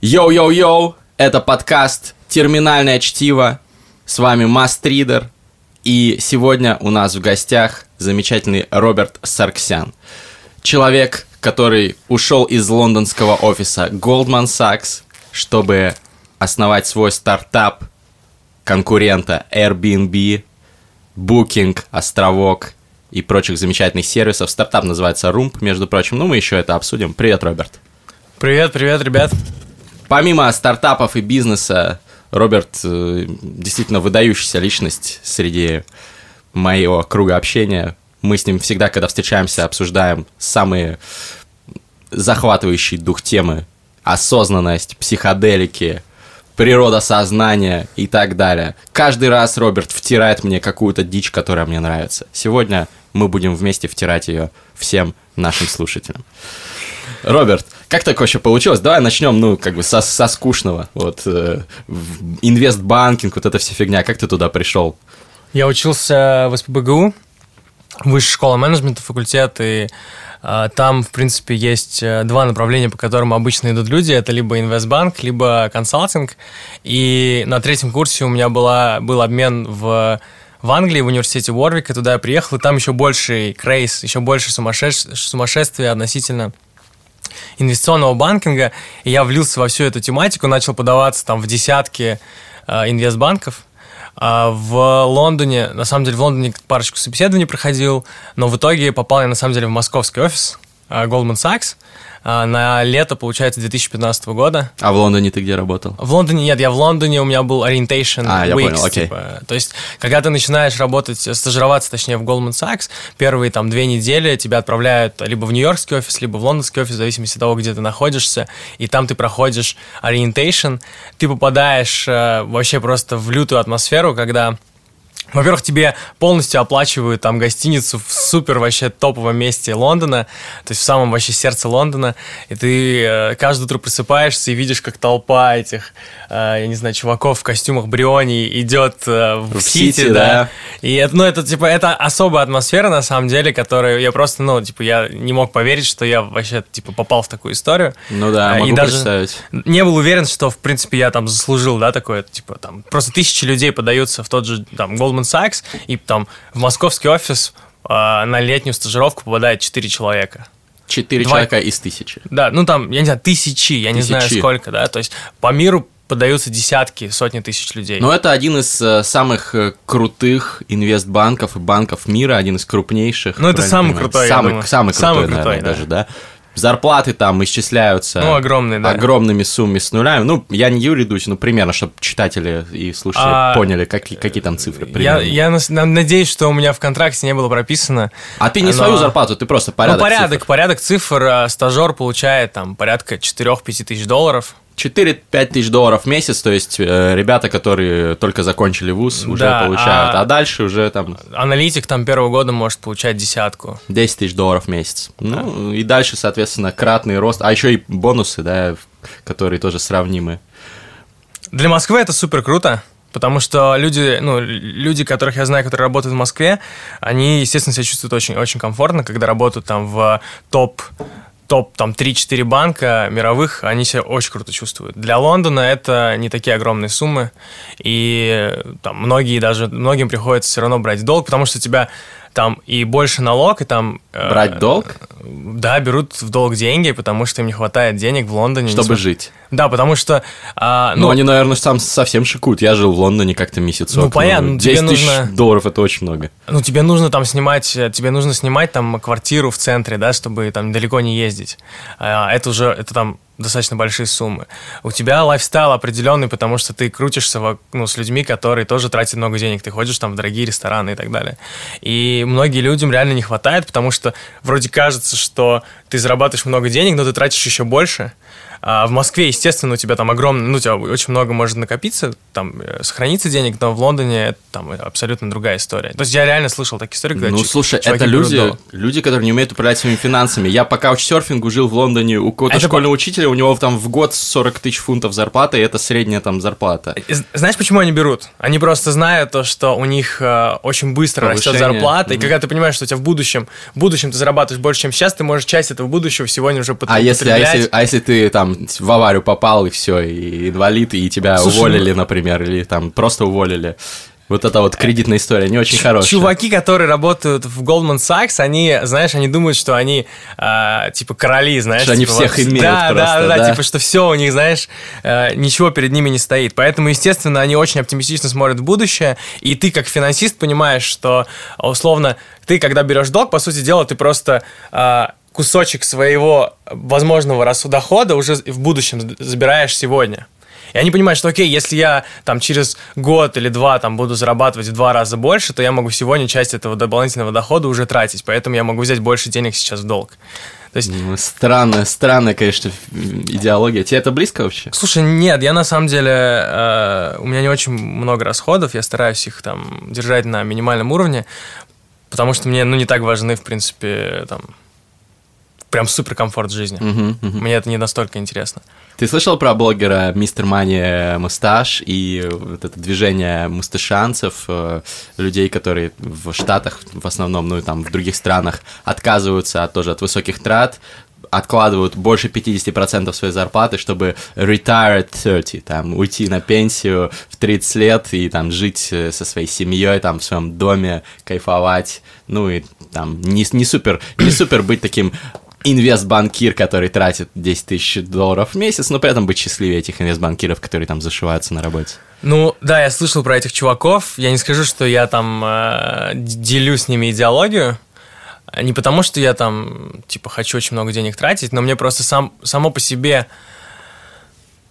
Йоу-йоу-йоу, это подкаст «Терминальное чтиво». С вами Мастридер. И сегодня у нас в гостях замечательный Роберт Сарксян. Человек, который ушел из лондонского офиса Goldman Sachs, чтобы основать свой стартап конкурента Airbnb, Booking, Островок и прочих замечательных сервисов. Стартап называется Room, между прочим. Ну, мы еще это обсудим. Привет, Роберт. Привет, привет, ребят. Помимо стартапов и бизнеса, Роберт э, действительно выдающаяся личность среди моего круга общения. Мы с ним всегда, когда встречаемся, обсуждаем самые захватывающие дух темы. Осознанность, психоделики, природа сознания и так далее. Каждый раз Роберт втирает мне какую-то дичь, которая мне нравится. Сегодня мы будем вместе втирать ее всем нашим слушателям. Роберт, как так вообще получилось? Давай начнем, ну, как бы со, со скучного. Вот, э, инвестбанкинг, вот эта вся фигня. Как ты туда пришел? Я учился в СПБГУ, высшая школа менеджмента, факультет, и э, там, в принципе, есть э, два направления, по которым обычно идут люди. Это либо инвестбанк, либо консалтинг. И на третьем курсе у меня была, был обмен в в Англии, в университете Уорвика, туда я приехал, и там еще больше крейс, еще больше сумасшествия, сумасшествия относительно инвестиционного банкинга, и я влился во всю эту тематику, начал подаваться там в десятки э, инвестбанков. А в Лондоне, на самом деле в Лондоне парочку собеседований проходил, но в итоге попал я на самом деле в московский офис Goldman Sachs, а, на лето, получается, 2015 года. А в Лондоне ты где работал? В Лондоне нет, я в Лондоне, у меня был orientation а, weeks. Я понял, окей. Типа, то есть, когда ты начинаешь работать, стажироваться, точнее, в Goldman Sachs, первые там две недели тебя отправляют либо в нью-йоркский офис, либо в лондонский офис, в зависимости от того, где ты находишься, и там ты проходишь orientation, ты попадаешь э, вообще просто в лютую атмосферу, когда во-первых, тебе полностью оплачивают там гостиницу в супер вообще топовом месте Лондона, то есть в самом вообще сердце Лондона, и ты э, каждое утро просыпаешься и видишь, как толпа этих, э, я не знаю, чуваков в костюмах Бриони идет э, в, в Сити, Сити да. да. И это, ну, это, типа, это особая атмосфера, на самом деле, которую я просто, ну, типа, я не мог поверить, что я вообще, типа, попал в такую историю. Ну да, и могу даже представить. Не был уверен, что, в принципе, я там заслужил, да, такое, типа, там, просто тысячи людей подаются в тот же, там, Goldman Sachs, и там в московский офис на летнюю стажировку попадает 4 человека. Четыре Два... человека из тысячи. Да, ну там, я не знаю, тысячи, я тысячи. не знаю сколько, да, то есть по миру подаются десятки, сотни тысяч людей. Но это один из э, самых э, крутых инвестбанков и банков мира, один из крупнейших. Ну, это самый крутой, самый, самый, самый крутой, самый крутой, наверное, да. даже, да зарплаты там исчисляются ну, огромные, да. огромными суммами с нулями. Ну, я не Юрий Дудь, но примерно, чтобы читатели и слушатели а, поняли, как, какие там цифры примерно. Я, я надеюсь, что у меня в контракте не было прописано. А ты не но... свою зарплату, ты просто порядок Ну, порядок, цифр. порядок цифр. А, стажер получает там порядка 4-5 тысяч долларов. 4-5 тысяч долларов в месяц, то есть э, ребята, которые только закончили вуз, уже да, получают, а, а дальше уже там... Аналитик там первого года может получать десятку. 10 тысяч долларов в месяц. Да. Ну, и дальше, соответственно, кратный рост, а еще и бонусы, да, которые тоже сравнимы. Для Москвы это супер круто. Потому что люди, ну, люди, которых я знаю, которые работают в Москве, они, естественно, себя чувствуют очень, очень комфортно, когда работают там в топ топ там 3-4 банка мировых, они себя очень круто чувствуют. Для Лондона это не такие огромные суммы, и там многие даже, многим приходится все равно брать долг, потому что тебя там и больше налог, и там... Э, Брать э, долг? Да, берут в долг деньги, потому что им не хватает денег в Лондоне. Чтобы несмотря... жить. Да, потому что... А, ну, ну, они, наверное, там совсем шикуют. Я жил в Лондоне как-то месяцок. Ну, понятно. Ну, 10 тысяч нужно... долларов – это очень много. Ну, тебе нужно там снимать... Тебе нужно снимать там квартиру в центре, да, чтобы там далеко не ездить. А, это уже... Это там достаточно большие суммы. У тебя лайфстайл определенный, потому что ты крутишься ну, с людьми, которые тоже тратят много денег. Ты ходишь там в дорогие рестораны и так далее. И многие людям реально не хватает, потому что вроде кажется, что ты зарабатываешь много денег, но ты тратишь еще больше. А в Москве, естественно, у тебя там огромное, ну, у тебя очень много может накопиться, там, э, сохраниться денег, но в Лондоне это там абсолютно другая история. То есть я реально слышал такие истории, когда Ну, слушай, это люди, люди, которые не умеют управлять своими финансами. Я по каучсерфингу жил в Лондоне, у какого-то это школьного по... учителя, у него там в год 40 тысяч фунтов зарплата, и это средняя там зарплата. Знаешь, почему они берут? Они просто знают то, что у них э, очень быстро Повышение. растет зарплата, mm-hmm. и когда ты понимаешь, что у тебя в будущем, в будущем ты зарабатываешь больше, чем сейчас, ты можешь часть этого будущего сегодня уже потреблять. А если, а если, а если ты там там в аварию попал, и все, и инвалид, и тебя Слушай, уволили, например, или там просто уволили. Вот эта вот кредитная история не очень хорошая. Чуваки, которые работают в Goldman Sachs, они, знаешь, они думают, что они а, типа короли, знаешь. Что они типа, всех имеют да, просто, да, да, да. типа, что все у них, знаешь, э, ничего перед ними не стоит. Поэтому, естественно, они очень оптимистично смотрят в будущее, и ты, как финансист, понимаешь, что, условно, ты, когда берешь долг, по сути дела, ты просто а, кусочек своего возможного расу- дохода уже в будущем забираешь сегодня. И они понимают, что окей, если я там через год или два там буду зарабатывать в два раза больше, то я могу сегодня часть этого дополнительного дохода уже тратить, поэтому я могу взять больше денег сейчас в долг. То есть, Ну, Странная, странная, конечно, идеология. Тебе это близко вообще? слушай, нет, я на самом деле, э, у меня не очень много расходов, я стараюсь их там держать на минимальном уровне, потому что мне, ну, не так важны, в принципе, там, прям супер комфорт жизни. Мгм, мгм. Мне это не настолько интересно. Ты слышал про блогера Мистер Мани Мусташ и вот это движение мусташанцев, э, людей, которые в Штатах в основном, ну и там в других странах отказываются от, тоже от высоких трат, откладывают больше 50% своей зарплаты, чтобы retire at 30, там, уйти на пенсию в 30 лет и там жить э, со своей семьей, там, в своем доме, кайфовать, ну и там, не, не супер, не супер быть таким инвестбанкир, который тратит 10 тысяч долларов в месяц, но при этом быть счастливее этих инвестбанкиров, которые там зашиваются на работе. Ну, да, я слышал про этих чуваков. Я не скажу, что я там э, делю с ними идеологию. Не потому, что я там, типа, хочу очень много денег тратить, но мне просто сам, само по себе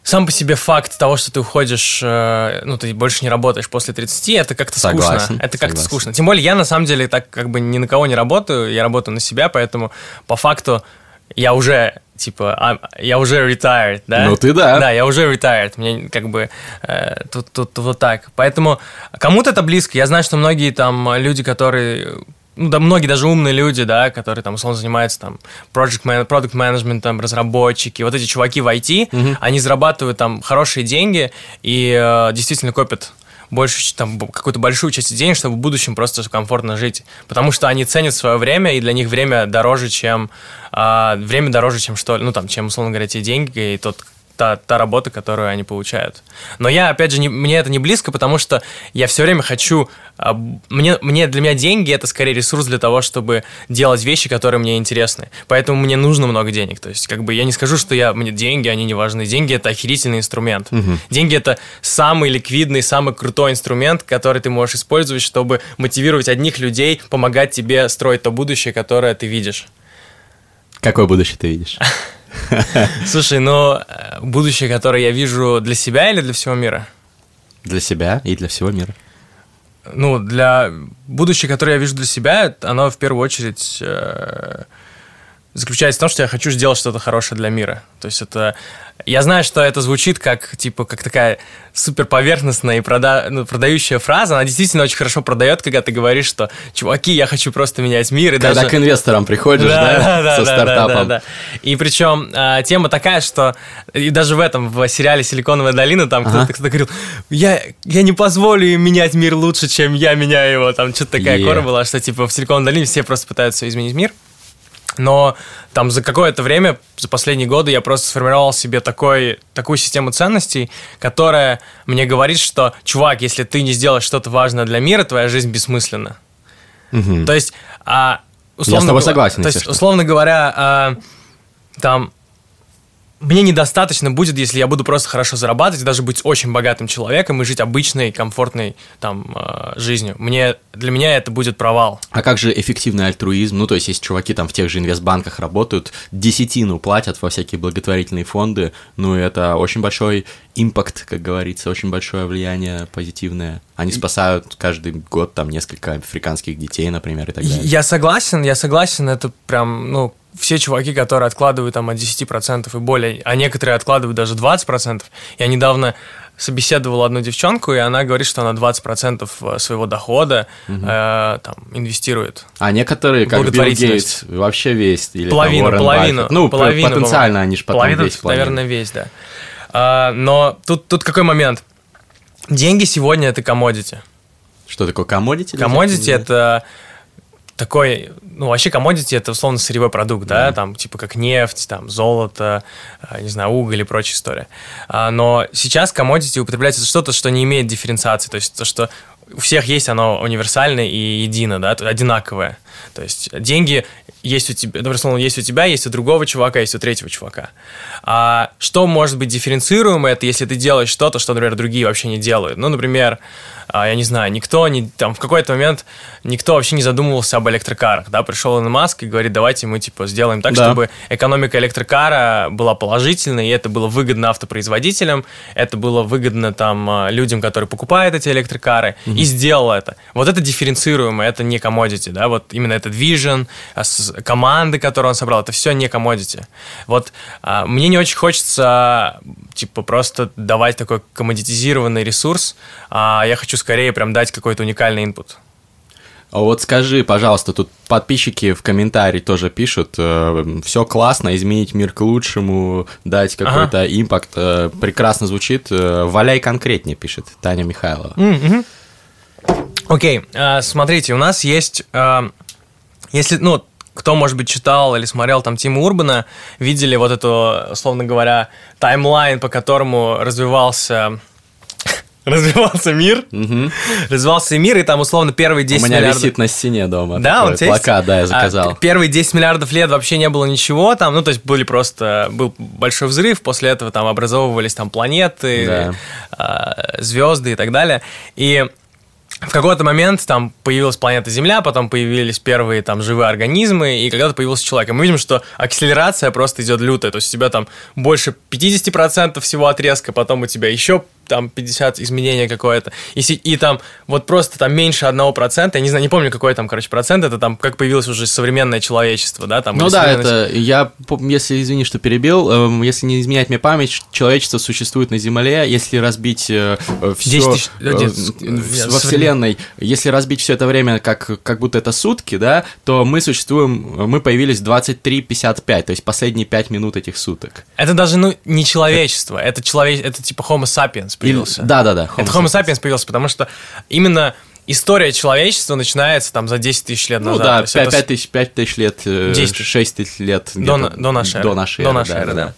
сам по себе факт того, что ты уходишь, э, ну, ты больше не работаешь после 30, это как-то Согласен, скучно. Это как-то скучно. Тем более, я на самом деле так как бы ни на кого не работаю, я работаю на себя, поэтому по факту я уже, типа, а, я уже retired, да? Ну, ты да. Да, я уже retired. Мне как бы э, тут, тут вот так. Поэтому кому-то это близко. Я знаю, что многие там люди, которые ну, да, многие даже умные люди, да, которые там, условно, занимаются там project man, product management, там, разработчики, вот эти чуваки в IT, они зарабатывают там хорошие деньги и э, действительно копят больше, там, какую-то большую часть денег, чтобы в будущем просто комфортно жить. Потому что они ценят свое время, и для них время дороже, чем... а, время дороже, чем что ну, там, чем, условно говоря, те деньги и тот та, та работа, которую они получают. Но я, опять же, не, мне это не близко, потому что я все время хочу... а, мне, мне, для меня деньги — это скорее ресурс для того, чтобы делать вещи, которые мне интересны. Поэтому мне нужно много денег. То есть, как бы, я не скажу, что я, мне деньги, они не важны. Деньги — это охерительный инструмент. Деньги — это самый ликвидный, самый крутой инструмент, который ты можешь использовать, чтобы мотивировать одних людей, помогать тебе строить то будущее, которое ты видишь. Какое будущее ты видишь? Слушай, ну, э, будущее, которое я вижу для себя или для всего мира? Для себя и для всего мира. Ну, для будущее, которое я вижу для себя, оно в первую очередь э, заключается в том, что я хочу сделать что-то хорошее для мира. То есть это... Я знаю, что это звучит как, типа, как такая супер поверхностная и прода... ну, продающая фраза. Она действительно очень хорошо продает, когда ты говоришь, что, чуваки, я хочу просто менять мир. И Когда даже... к инвесторам приходишь, да, со стартапом. да. И причем а, тема такая, что и даже в этом, в сериале «Силиконовая долина», там Ага. кто-то, кто говорил, я, я не позволю им менять мир лучше, чем я меняю его. Там что-то такая Е. кора была, что типа в «Силиконовой долине» все просто пытаются изменить мир. Но там за какое-то время, за последние годы, я просто сформировал себе такой, такую систему ценностей, которая мне говорит, что, чувак, если ты не сделаешь что-то важное для мира, твоя жизнь бессмысленна. Мгм. То есть, а, условно, Я с тобой согласен, То есть, условно говоря, а, там мне недостаточно будет, если я буду просто хорошо зарабатывать, даже быть очень богатым человеком и жить обычной, комфортной там а, жизнью. Мне для меня это будет провал. А как же эффективный альтруизм? Ну, то есть, если чуваки там в тех же инвестбанках работают, десятину платят во всякие благотворительные фонды, ну, это очень большой импакт, как говорится, очень большое влияние позитивное. Они спасают каждый год там несколько африканских детей, например, и так далее. Я согласен, я согласен, это прям, ну, все чуваки, которые откладывают там от 10% и более, а некоторые откладывают даже 20%. Я недавно собеседовал одну девчонку, и она говорит, что она 20% своего дохода э, там, инвестирует. А некоторые, как Билл. Гейтс, вообще весь. Или там половину, Уоррен половину. Баффет. Ну, половину, потенциально они же потом Половину, весь планируют. наверное, весь, да. А, но тут, тут какой момент? Деньги сегодня это комодити. Что такое комодити? Комодити это такой, ну, вообще commodity это условно сырьевой продукт, да, там, типа как нефть, там, золото, а, не знаю, уголь и прочая история. А, но сейчас commodity употребляется что-то, что не имеет дифференциации, то есть то, что у всех есть оно универсальное и едино, да, одинаковое. То есть деньги есть у тебя, например, словно есть у тебя, есть у другого чувака, есть у третьего чувака. А что может быть дифференцируемо, это если ты делаешь что-то, что, например, другие вообще не делают. Ну, например, я не знаю, никто не, там, в какой-то момент никто вообще не задумывался об электрокарах, да, пришел Илон Маск и говорит, давайте мы, типа, сделаем так, да. чтобы экономика электрокара была положительной, и это было выгодно автопроизводителям, это было выгодно, там, а, людям, которые покупают эти электрокары, угу. и сделал это. Вот это дифференцируемо, это не commodity, да, вот именно этот vision, а, команды, которые он собрал, это все не commodity. Вот мне не очень хочется, типа, просто давать такой коммодитизированный ресурс, я хочу хочу скорее прям дать какой-то уникальный инпут. А вот скажи, пожалуйста, тут подписчики в комментарии тоже пишут, э, все классно, изменить мир к лучшему, дать какой-то ага. импакт, э, прекрасно звучит. Э, валяй конкретнее, пишет Таня Михайлова. Mm-hmm. Окей, okay. э, смотрите, у нас есть, э, если, ну, кто, может быть, читал или смотрел там Тима Урбана, видели вот эту, условно говоря, таймлайн, по которому развивался развивался мир, угу. развивался мир, и там условно первые 10 миллиардов... У меня миллиардов... висит на стене дома. Да, он плакат, да, я заказал. А, первые 10 миллиардов лет вообще не было ничего там, ну, то есть были просто... Был большой взрыв, после этого там образовывались там планеты, да. а, звезды и так далее. И в какой-то момент там появилась планета Земля, потом появились первые там живые организмы, и когда-то появился человек. И мы видим, что акселерация просто идет лютая. То есть у тебя там больше 50% всего отрезка, потом у тебя еще там 50 изменения какое-то, и, и там вот просто там меньше одного процента, я не знаю, не помню, какой там, короче, процент, это там как появилось уже современное человечество, да, там. Ну да, это, я, если, извини, что перебил, э, если не изменять мне память, человечество существует на Земле, если разбить э, все тысяч... э, э, во Вселенной, если разбить все это время как, как будто это сутки, да, то мы существуем, мы появились 23.55, то есть последние 5 минут этих суток. Это даже, ну, не человечество, это человек, это типа Homo sapiens, появился. Да, да, да. Это Homo sapiens появился, потому что именно история человечества начинается там за 10 тысяч лет назад. Ну да, 5, это... 5, тысяч, 5 тысяч лет, 10. Э, 6 тысяч лет. До, до нашей эры. До нашей эры, до нашей эры, да. да.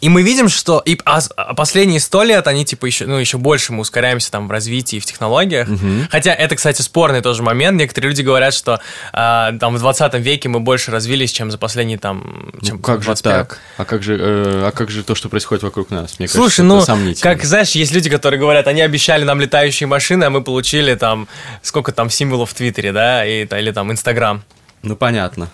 И мы видим, что и, а, а последние сто лет они типа еще, ну, еще больше мы ускоряемся там в развитии, в технологиях. Угу. Хотя это, кстати, спорный тоже момент. Некоторые люди говорят, что а, там в 20 веке мы больше развились, чем за последние там... Чем ну, как 25. же так? А как же, э, а как же то, что происходит вокруг нас? Мне Слушай, кажется, ну, как, знаешь, есть люди, которые говорят, они обещали нам летающие машины, а мы получили там, сколько там символов в Твиттере, да, и, или там Инстаграм. Ну, понятно.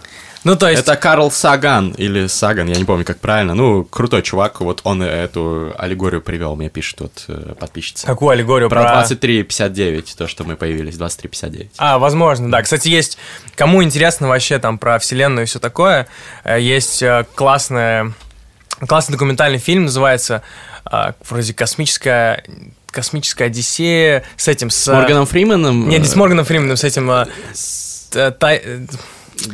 Ну, то есть... Это Карл Саган, или Саган, я не помню, как правильно. Ну, крутой чувак, вот он эту аллегорию привел, мне пишет вот э, подписчица. Какую аллегорию? Про, про... 23.59, то, что мы появились, 23.59. А, возможно, да. Кстати, есть, кому интересно вообще там про вселенную и все такое, э, есть э, классная, классный документальный фильм, называется вроде «Космическая космическая Одиссея с этим с... С Морганом Фрименом? Нет, не с Морганом Фрименом, с этим... С... Тай...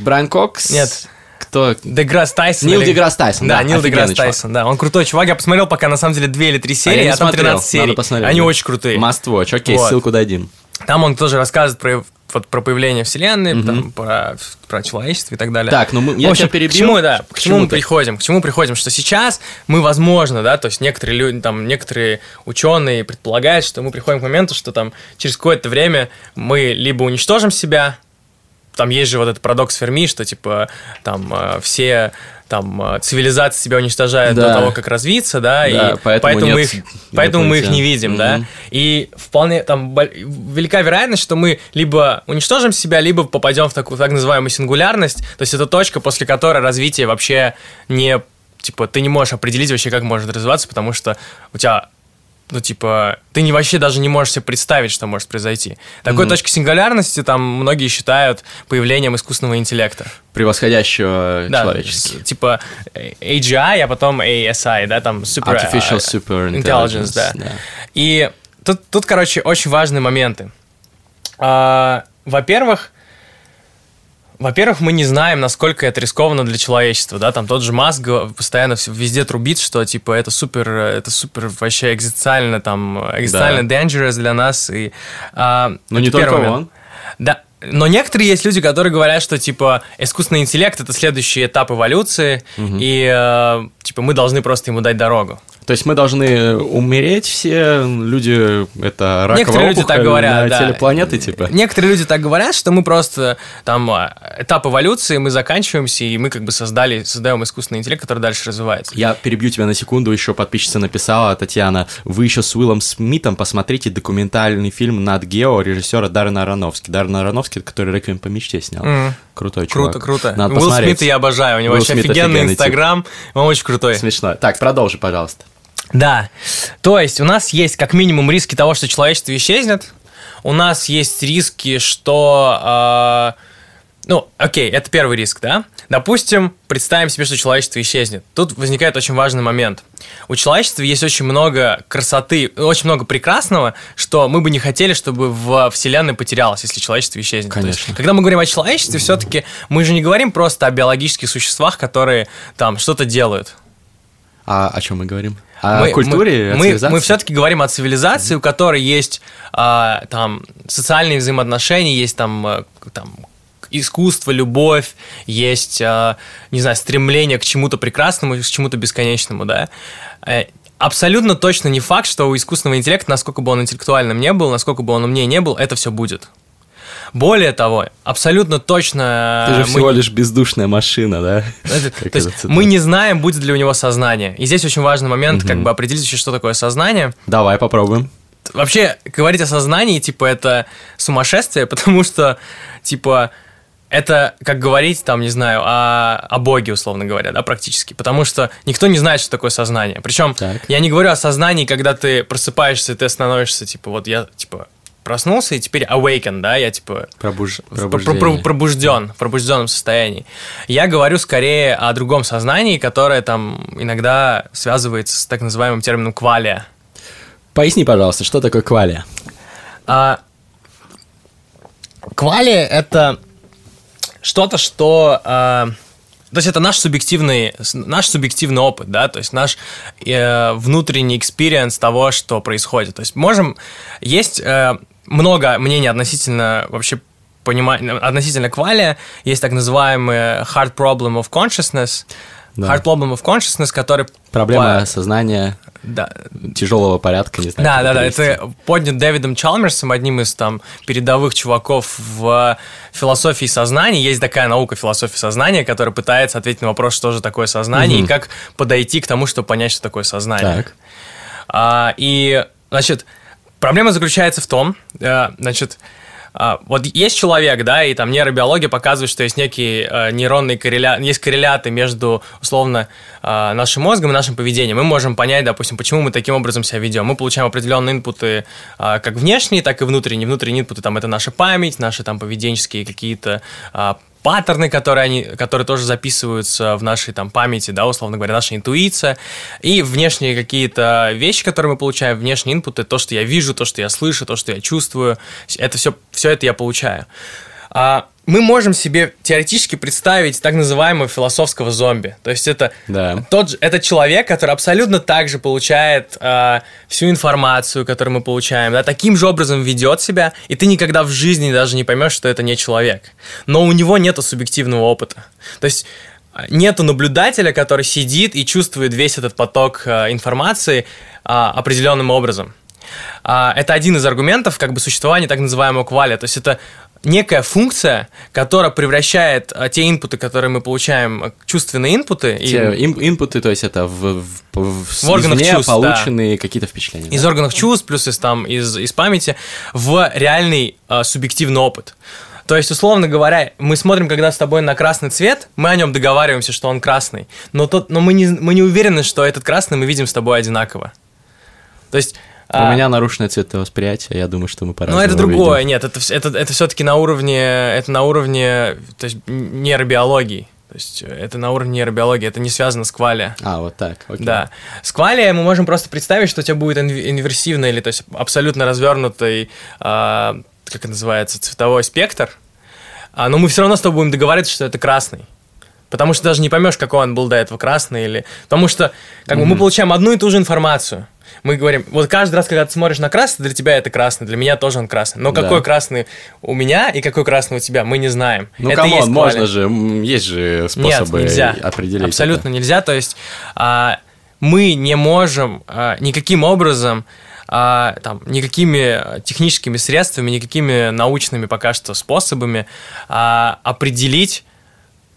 Брайан Кокс? Нет. Кто? Деграсс Тайсон. Нил или... Деграсс Тайсон. Да, да Нил Деграсс Тайсон, да. Он крутой чувак. Я посмотрел пока на самом деле две или три серии, а, а там 13 серий. Надо посмотреть, Они да. очень крутые. Must watch. Окей, вот. ссылку дадим. Там он тоже рассказывает про вот про появление Вселенной, угу. там, про, про человечество и так далее. Так, ну мы, я общем, тебя перебил. К чему, да, к, к чему, чему мы приходим? К чему приходим? Что сейчас мы, возможно, да, то есть некоторые люди, там, некоторые ученые предполагают, что мы приходим к моменту, что там через какое-то время мы либо уничтожим себя, там есть же вот этот парадокс Ферми, что типа там э, все там э, цивилизации себя уничтожают да. до того, как развиться, да, да и поэтому, поэтому мы их, поэтому мы их не видим, mm-hmm. да, и вполне там велика вероятность, что мы либо уничтожим себя, либо попадем в такую так называемую сингулярность, то есть это точка, после которой развитие вообще не типа ты не можешь определить вообще, как может развиваться, потому что у тебя ну, типа, ты не вообще даже не можешь себе представить, что может произойти. Такой mm-hmm. точкой сингулярности там многие считают появлением искусственного интеллекта. Превосходящего да, человеческий. Типа AGI, а потом ASI, да, там super... Artificial Super Intelligence, intelligence да. да. И тут, тут, короче, очень важные моменты. Uh, во-первых, во-первых, мы не знаем, насколько это рискованно для человечества, да, там тот же Маск постоянно везде трубит, что, типа, это супер, это супер вообще экзистенциально, там, экзистенциально да. dangerous для нас, и... А, Но не только момент. он. Да, но некоторые есть люди, которые говорят, что типа искусственный интеллект это следующий этап эволюции, и э, типа мы должны просто ему дать дорогу. То есть мы должны умереть все, люди, это раковая Некоторые люди так говорят, на да. теле планеты, типа. Некоторые люди так говорят, что мы просто там а, этап эволюции, мы заканчиваемся, и мы как бы создали, создаем искусственный интеллект, который дальше развивается. Я перебью тебя на секунду, еще подписчица написала, Татьяна, вы еще с Уиллом Смитом посмотрите документальный фильм «Над Гео» режиссера Даррена Аронофски. Даррен Аронофски, который «Реквием по мечте» снял. Мгм. Крутой чувак. Круто, круто. Надо Уилл посмотреть. Смита я обожаю, у него Уилл вообще Смит офигенный инстаграм, он очень крутой. Смешно. Так, продолжи, пожалуйста. Да. То есть у нас есть как минимум риски того, что человечество исчезнет. У нас есть риски, что... э, ну, окей, это первый риск, да? Допустим, представим себе, что человечество исчезнет. Тут возникает очень важный момент. У человечества есть очень много красоты, очень много прекрасного, что мы бы не хотели, чтобы в Вселенной потерялось, если человечество исчезнет. То есть, Конечно. когда мы говорим о человечестве, все-таки мы же не говорим просто о биологических существах, которые там что-то делают. А о чем мы говорим? О Мы- культуре, мы, о мы, цивилизации? мы все-таки говорим о цивилизации, у которой есть а, там социальные взаимоотношения, есть там, э, там искусство, любовь, есть, а, не знаю, стремление к чему-то прекрасному, к чему-то бесконечному, да. Э, Абсолютно точно не факт, что у искусственного интеллекта, насколько бы он интеллектуальным не был, насколько бы он умнее не был, это все будет. Более того, абсолютно точно... Ты же мы- всего лишь бездушная машина, да? это- Как то есть мы не знаем, будет ли у него сознание. И здесь очень важный момент, как бы определить вообще, что такое сознание. Давай попробуем. Вообще, говорить о сознании, типа, это сумасшествие, потому что, типа, это как говорить, там, не знаю, о, о Боге, условно говоря, да, практически. Потому что никто не знает, что такое сознание. Причем Так. я не говорю о сознании, когда ты просыпаешься, и ты становишься, типа, вот я, типа, проснулся, и теперь awaken, да, я, типа, Пробуж... в пр- пр- пр- пробужден, в пробужденном состоянии. Я говорю скорее о другом сознании, которое там иногда связывается с так называемым термином квалия. Поясни, пожалуйста, что такое квалия? А, квалия это что-то, что... а, то есть это наш субъективный, наш субъективный опыт, да, то есть наш э, внутренний experience того, что происходит. То есть можем... Есть э, много мнений относительно вообще понимания, относительно квалия. Есть так называемый hard problem of consciousness. Да. Hard problem of consciousness, который... Проблема по- сознания да, тяжелого порядка, не знаю. да, да, да, это поднят Дэвидом Чалмерсом, одним из там передовых чуваков в философии сознания. Есть такая наука философии сознания, которая пытается ответить на вопрос, что же такое сознание, и как подойти к тому, чтобы понять, что такое сознание. Так. А, и, значит, проблема заключается в том, э, значит, вот есть человек, да, и там нейробиология показывает, что есть некие э, нейронные корреляты, есть корреляты между, условно, э, нашим мозгом и нашим поведением. Мы можем понять, допустим, почему мы таким образом себя ведем. Мы получаем определенные инпуты, э, как внешние, так и внутренние. Внутренние инпуты, там, это наша память, наши там поведенческие какие-то а, паттерны, которые, они, которые тоже записываются в нашей там памяти, да, условно говоря, наша интуиция, и внешние какие-то вещи, которые мы получаем, внешние инпуты, то, что я вижу, то, что я слышу, то, что я чувствую, это все, все это я получаю. А, мы можем себе теоретически представить так называемого философского зомби. То есть это Да. тот же, это человек, который абсолютно так же получает а, всю информацию, которую мы получаем, да, таким же образом ведет себя, и ты никогда в жизни даже не поймешь, что это не человек. Но у него нет субъективного опыта. То есть а, нету наблюдателя, который сидит и чувствует весь этот поток а, информации а, определенным образом. Это один из аргументов как бы существования так называемого кваля. То есть это некая функция, которая превращает а, те инпуты, которые мы получаем, а, чувственные инпуты, и Те им- инпуты, то есть это в, в, в, В органах чувств, да. полученные какие-то впечатления. из да? органов чувств, плюс из, там, из, из памяти, в реальный а, субъективный опыт. То есть, условно говоря, мы смотрим, когда с тобой на красный цвет, мы о нем договариваемся, что он красный, но, тот, но мы, не, мы не уверены, что этот красный мы видим с тобой одинаково. То есть... У а, меня нарушенное цветовосприятие, я думаю, что мы пора. Но это другое, нет, это, это, это все-таки на уровне, это на уровне, то есть нейробиологии. То есть э, это на уровне нейробиологии, это не связано с квалия. А, вот так, окей. Да. С квалия мы можем просто представить, что у тебя будет инв- инверсивный или то есть абсолютно развернутый, а, как это называется, цветовой спектр. А, но мы все равно с тобой будем договариваться, что это красный. Потому что даже не поймешь, какой он был до этого красный или... Потому что как бы, мы получаем одну и ту же информацию. Мы говорим, вот каждый раз, когда ты смотришь на красный, для тебя это красный, для меня тоже он красный. Но Да. какой красный у меня и какой красный у тебя, мы не знаем. Ну, это come on, можно же, есть же Нет, способы нельзя. определить Абсолютно нельзя. То есть а, мы не можем а, никаким образом а, там, никакими техническими средствами, никакими научными пока что способами а, определить,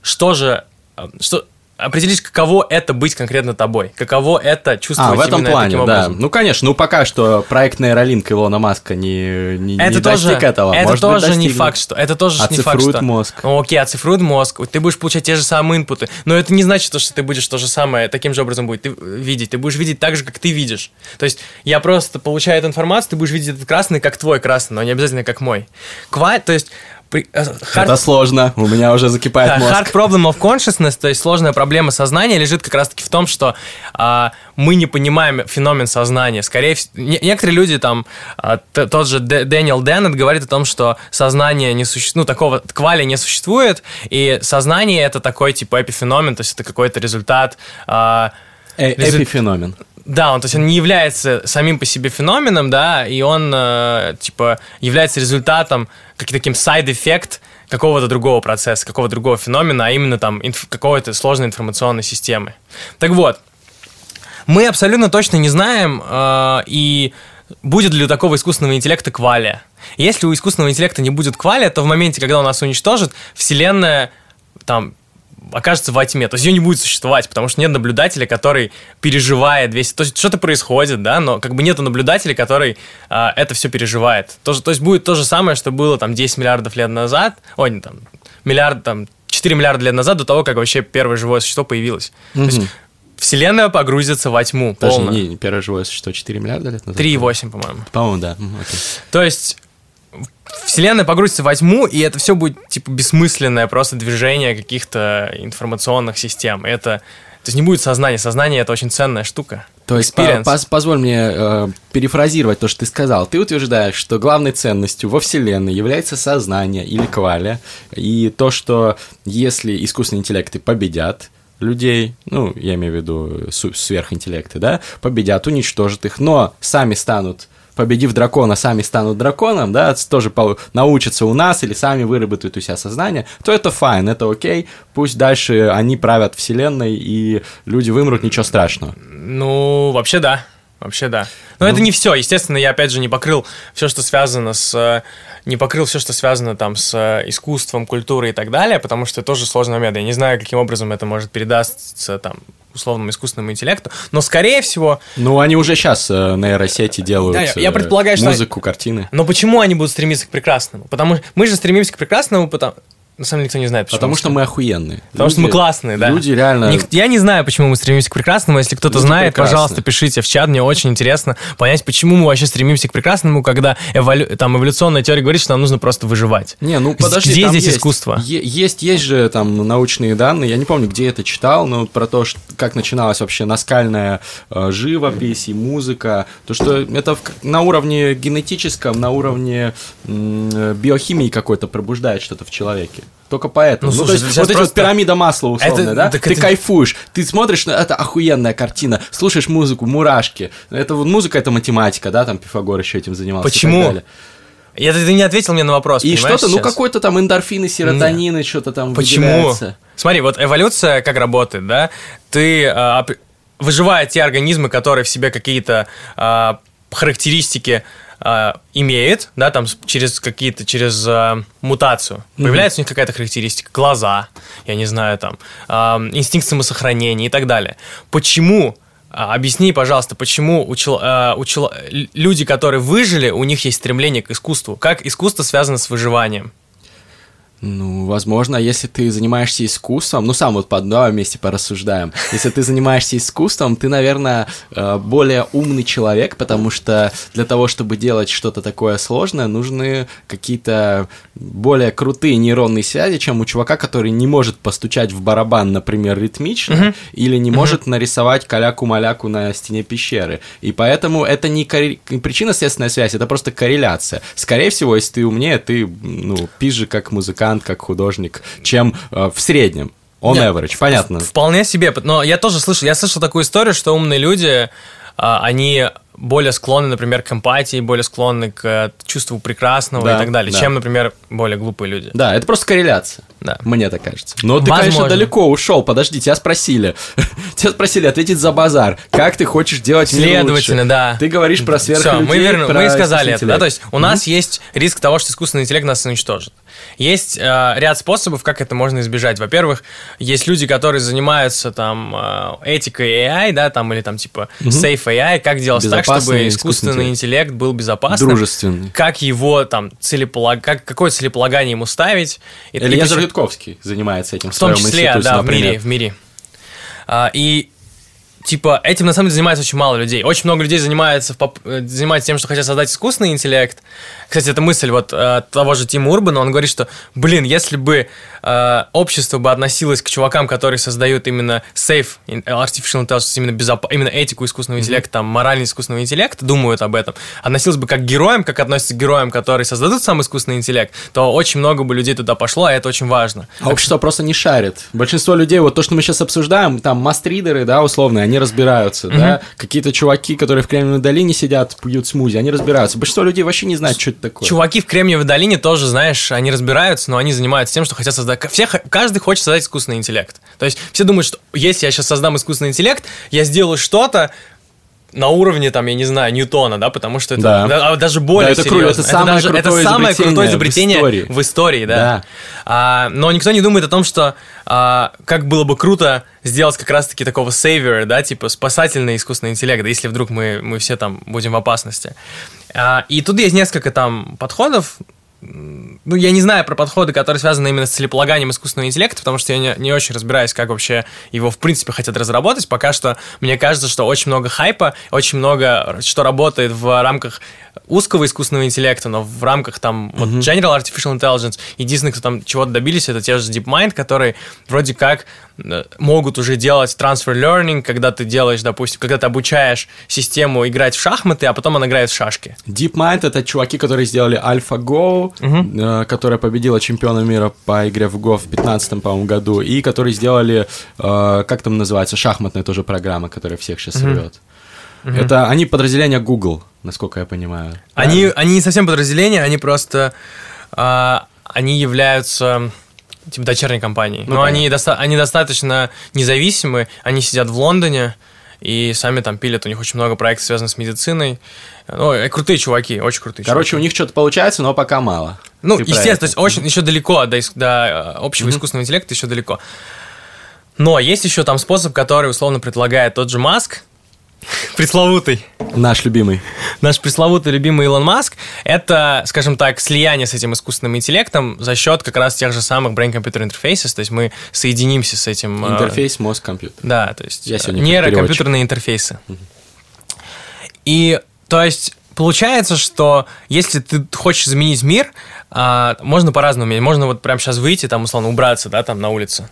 что же, а, что, определить, каково это быть конкретно тобой, каково это А, чувствовать в этом плане, да. образом. Ну, конечно, ну пока что проект нейролинк Илона Маска не, не, Это не тоже, достиг этого. это Может быть, тоже не достигнет. факт, что это тоже не факт, Оцифрует что мозг. Ну, окей, оцифрует мозг, ты будешь получать те же самые инпуты, но это не значит, что ты будешь то же самое таким же образом будет ты видеть. Ты будешь видеть так же, как ты видишь. То есть я просто получаю эту информацию, ты будешь видеть этот красный как твой красный, но не обязательно как мой. Ква, то есть hard- Это сложно, у меня уже закипает да, мозг. hard problem of consciousness, то есть сложная проблема сознания, лежит как раз-таки в том, что а, мы не понимаем феномен сознания. Скорее всего, не- некоторые люди, там, а, т- тот же Д- Дэниел Деннет говорит о том, что сознание не существует, ну, такого квали не существует, и сознание это такой, типа, эпифеномен, то есть это какой-то результат... а, Э, Эпифеномен. Да, он, то есть он не является самим по себе феноменом, да, и он, э, типа, является результатом, как таким side effect какого-то другого процесса, какого-то другого феномена, а именно там инф- какой-то сложной информационной системы. Так вот, мы абсолютно точно не знаем, э, и будет ли у такого искусственного интеллекта квалия. Если у искусственного интеллекта не будет квалия, то в моменте, когда он нас уничтожит, Вселенная там окажется во тьме, то есть ее не будет существовать, потому что нет наблюдателя, который переживает весь... То есть что-то происходит, да, но как бы нету наблюдателя, который а, это все переживает. То, то есть будет то же самое, что было там 10 миллиардов лет назад, ой, не там, миллиард, там, 4 миллиарда лет назад, до того, как вообще первое живое существо появилось. То есть Вселенная погрузится во тьму Даже полно. не первое живое существо 4 миллиарда лет назад? 3,8, по-моему. По-моему, да. Окей. То есть Вселенная погрузится во тьму, и это все будет типа бессмысленное просто движение каких-то информационных систем. Это то есть не будет сознания. Сознание это очень ценная штука. То есть, по- позволь мне э, перефразировать то, что ты сказал. Ты утверждаешь, что главной ценностью во Вселенной является сознание или кваля, и то, что если искусственные интеллекты победят людей, ну, я имею в виду сверхинтеллекты, да, победят, уничтожат их, но сами станут победив дракона, сами станут драконом, да, тоже научатся у нас или сами выработают у себя сознание, то это файн, это окей, пусть дальше они правят вселенной, и люди вымрут, ничего страшного. Ну, вообще да. Вообще да. Но это не все. Естественно, я опять же не покрыл все, что связано с. э, Не покрыл все, что связано там с э, искусством, культурой и так далее, потому что это тоже сложный момент. Я не знаю, каким образом это может передастся там условному искусственному интеллекту. Но, скорее всего, Ну, они уже сейчас нейросети делают Да, я- я э, предполагаю, что- музыку, картины. Но почему они будут стремиться к прекрасному? Потому что мы же стремимся к прекрасному, потому... На самом деле никто не знает, почему. Потому что мы охуенные. Потому что мы классные, да. Люди реально... Ник- Я не знаю, почему мы стремимся к прекрасному. Если кто-то Люди знает, прекрасны. пожалуйста, пишите в чат. Мне очень интересно понять, почему мы вообще стремимся к прекрасному, когда эволю- там эволюционная теория говорит, что нам нужно просто выживать. Не, ну подожди, Где там здесь есть, искусство? есть, есть же там научные данные, я не помню, где это читал, но про то, что, как начиналась вообще наскальная э, живопись и музыка, то что это в- на уровне генетическом, на уровне э, биохимии какой-то пробуждает что-то в человеке. Только поэтому. Ну, Ну, слушай, то есть вот эти вот просто- пирамида масла условно, Это- да? ты это- кайфуешь, ты смотришь это охуенная картина, слушаешь музыку, мурашки. Это вот музыка, это математика, да, там Пифагор еще этим занимался. Почему? Я, ты не ответил мне на вопрос, И что-то, ну какой-то там эндорфины, серотонины, что-то там Почему? выделяется. Смотри, вот эволюция как работает, да? Ты а, оп- выживая те организмы, которые в себе какие-то а, характеристики а, имеет, да, там через какие-то, через а, мутацию. Появляется у них какая-то характеристика. Глаза, я не знаю, там, а, инстинкт самосохранения и так далее. Почему Объясни, пожалуйста, почему у чел- а, у чел- люди, которые выжили, у них есть стремление к искусству? Как искусство связано с выживанием? Ну, возможно, если ты занимаешься искусством, ну, сам вот по давай вместе порассуждаем. Если ты занимаешься искусством, ты, наверное, э, более умный человек, потому что для того, чтобы делать что-то такое сложное, нужны какие-то более крутые нейронные связи, чем у чувака, который не может постучать в барабан, например, ритмично, или не может нарисовать каляку-маляку на стене пещеры. И поэтому это не корре- причинно-следственная связь, это просто корреляция. Скорее всего, если ты умнее, ты, ну, пизже как музыкант, как художник, чем э, в среднем. On Нет, average, понятно. Вполне себе, но я тоже слышал, я слышал такую историю, что умные люди, а, они более склонны, например, к эмпатии, более склонны к э, чувству прекрасного Да, и так далее, да. чем, например, более глупые люди. Да, это просто корреляция. Да. Мне так кажется. Но ты, конечно, Возможно. далеко ушел. Подожди, тебя спросили. тебя спросили ответить за базар. Как ты хочешь делать мир Следовательно, лучше? да. Ты говоришь про Все, сверхлюдей, мы, верно, про мы сказали это, да, то есть у нас есть риск того, что искусственный интеллект нас уничтожит. Есть э, ряд способов, как это можно избежать. Во-первых, есть люди, которые занимаются там э, этикой AI, да, там или там типа safe AI, как делать так, чтобы искусственный искусственный интеллект был безопасным, Дружественный. как его там целеполаг... как, какое целеполагание ему ставить. И, и Илья почему- Житковский занимается этим в, в своем числе, институте, да, в например. мире, в мире. А, и типа этим на самом деле занимается очень мало людей. Очень много людей занимается, поп- э, занимается тем, что хотят создать искусственный интеллект. Кстати, это мысль вот э, того же Тима Урбана. Он говорит, что, блин, если бы э, общество бы относилось к чувакам, которые создают именно safe artificial intelligence, именно, безоп- именно этику искусственного интеллекта, там, моральность искусственного интеллекта, думают об этом, относилось бы как к героям, как относятся к героям, которые создадут сам искусственный интеллект, то очень много бы людей туда пошло, а это очень важно. А общество просто не шарит. Большинство людей, вот то, что мы сейчас обсуждаем, там мастридеры, да, условные, они разбираются, да. Какие-то чуваки, которые в Кремниевой долине сидят, пьют смузи, они разбираются. Большинство людей вообще не знает, что это такое. Чуваки в Кремниевой долине тоже, знаешь, они разбираются, но они занимаются тем, что хотят создать... Все, каждый хочет создать искусственный интеллект. То есть все думают, что если я сейчас создам искусственный интеллект, я сделаю что-то на уровне, там, я не знаю, Ньютона, да, потому что это Да. а даже более Да, это серьезно. это самое даже- это крутое самое крутое изобретение изобретение в истории. в истории, да. Да. А, но никто не думает о том, что а, как было бы круто сделать как раз-таки такого сейвера, да, типа спасательный искусственный интеллект, да, если вдруг мы, мы все там будем в опасности. А, и тут есть несколько там подходов. Ну, я не знаю про подходы, которые связаны именно с целеполаганием искусственного интеллекта, потому что я не, не очень разбираюсь, как вообще его, в принципе, хотят разработать. Пока что мне кажется, что очень много хайпа, очень много, что работает в рамках узкого искусственного интеллекта, но в рамках там вот General Artificial Intelligence. Единственное, кто там чего-то добились, это те же DeepMind, которые вроде как могут уже делать transfer learning, когда ты делаешь, допустим, когда ты обучаешь систему играть в шахматы, а потом она играет в шашки. DeepMind это чуваки, которые сделали AlphaGo, э, которая победила чемпиона мира по игре в Go в 15 по-моему, году, и которые сделали, э, как там называется, шахматная тоже программа, которая всех сейчас рвет. Это они подразделение Google, насколько я понимаю. Они, они не совсем подразделения, они просто а, они являются типа дочерней компанией. Ну, Но они, доста- они достаточно независимы, они сидят в Лондоне и сами там пилят. У них очень много проектов, связанных с медициной. Ну, э, крутые чуваки, очень крутые Короче, чуваки. у них что-то получается, но пока мало. Ну, Ты естественно, то есть очень еще далеко до, до э, общего искусственного интеллекта, еще далеко. Но есть еще там способ, который условно предлагает тот же Маск, пресловутый. Наш любимый. Наш пресловутый любимый Илон Маск — это, скажем так, слияние с этим искусственным интеллектом за счет как раз тех же самых brain-computer interfaces, то есть мы соединимся с этим... э, Интерфейс мозг-компьютер. Да, то есть Я э, сегодня нейрокомпьютерные интерфейсы. И, то есть, получается, что если ты хочешь изменить мир, а, можно по-разному менять. Можно вот прямо сейчас выйти, там, условно, убраться, да, там, на улицу.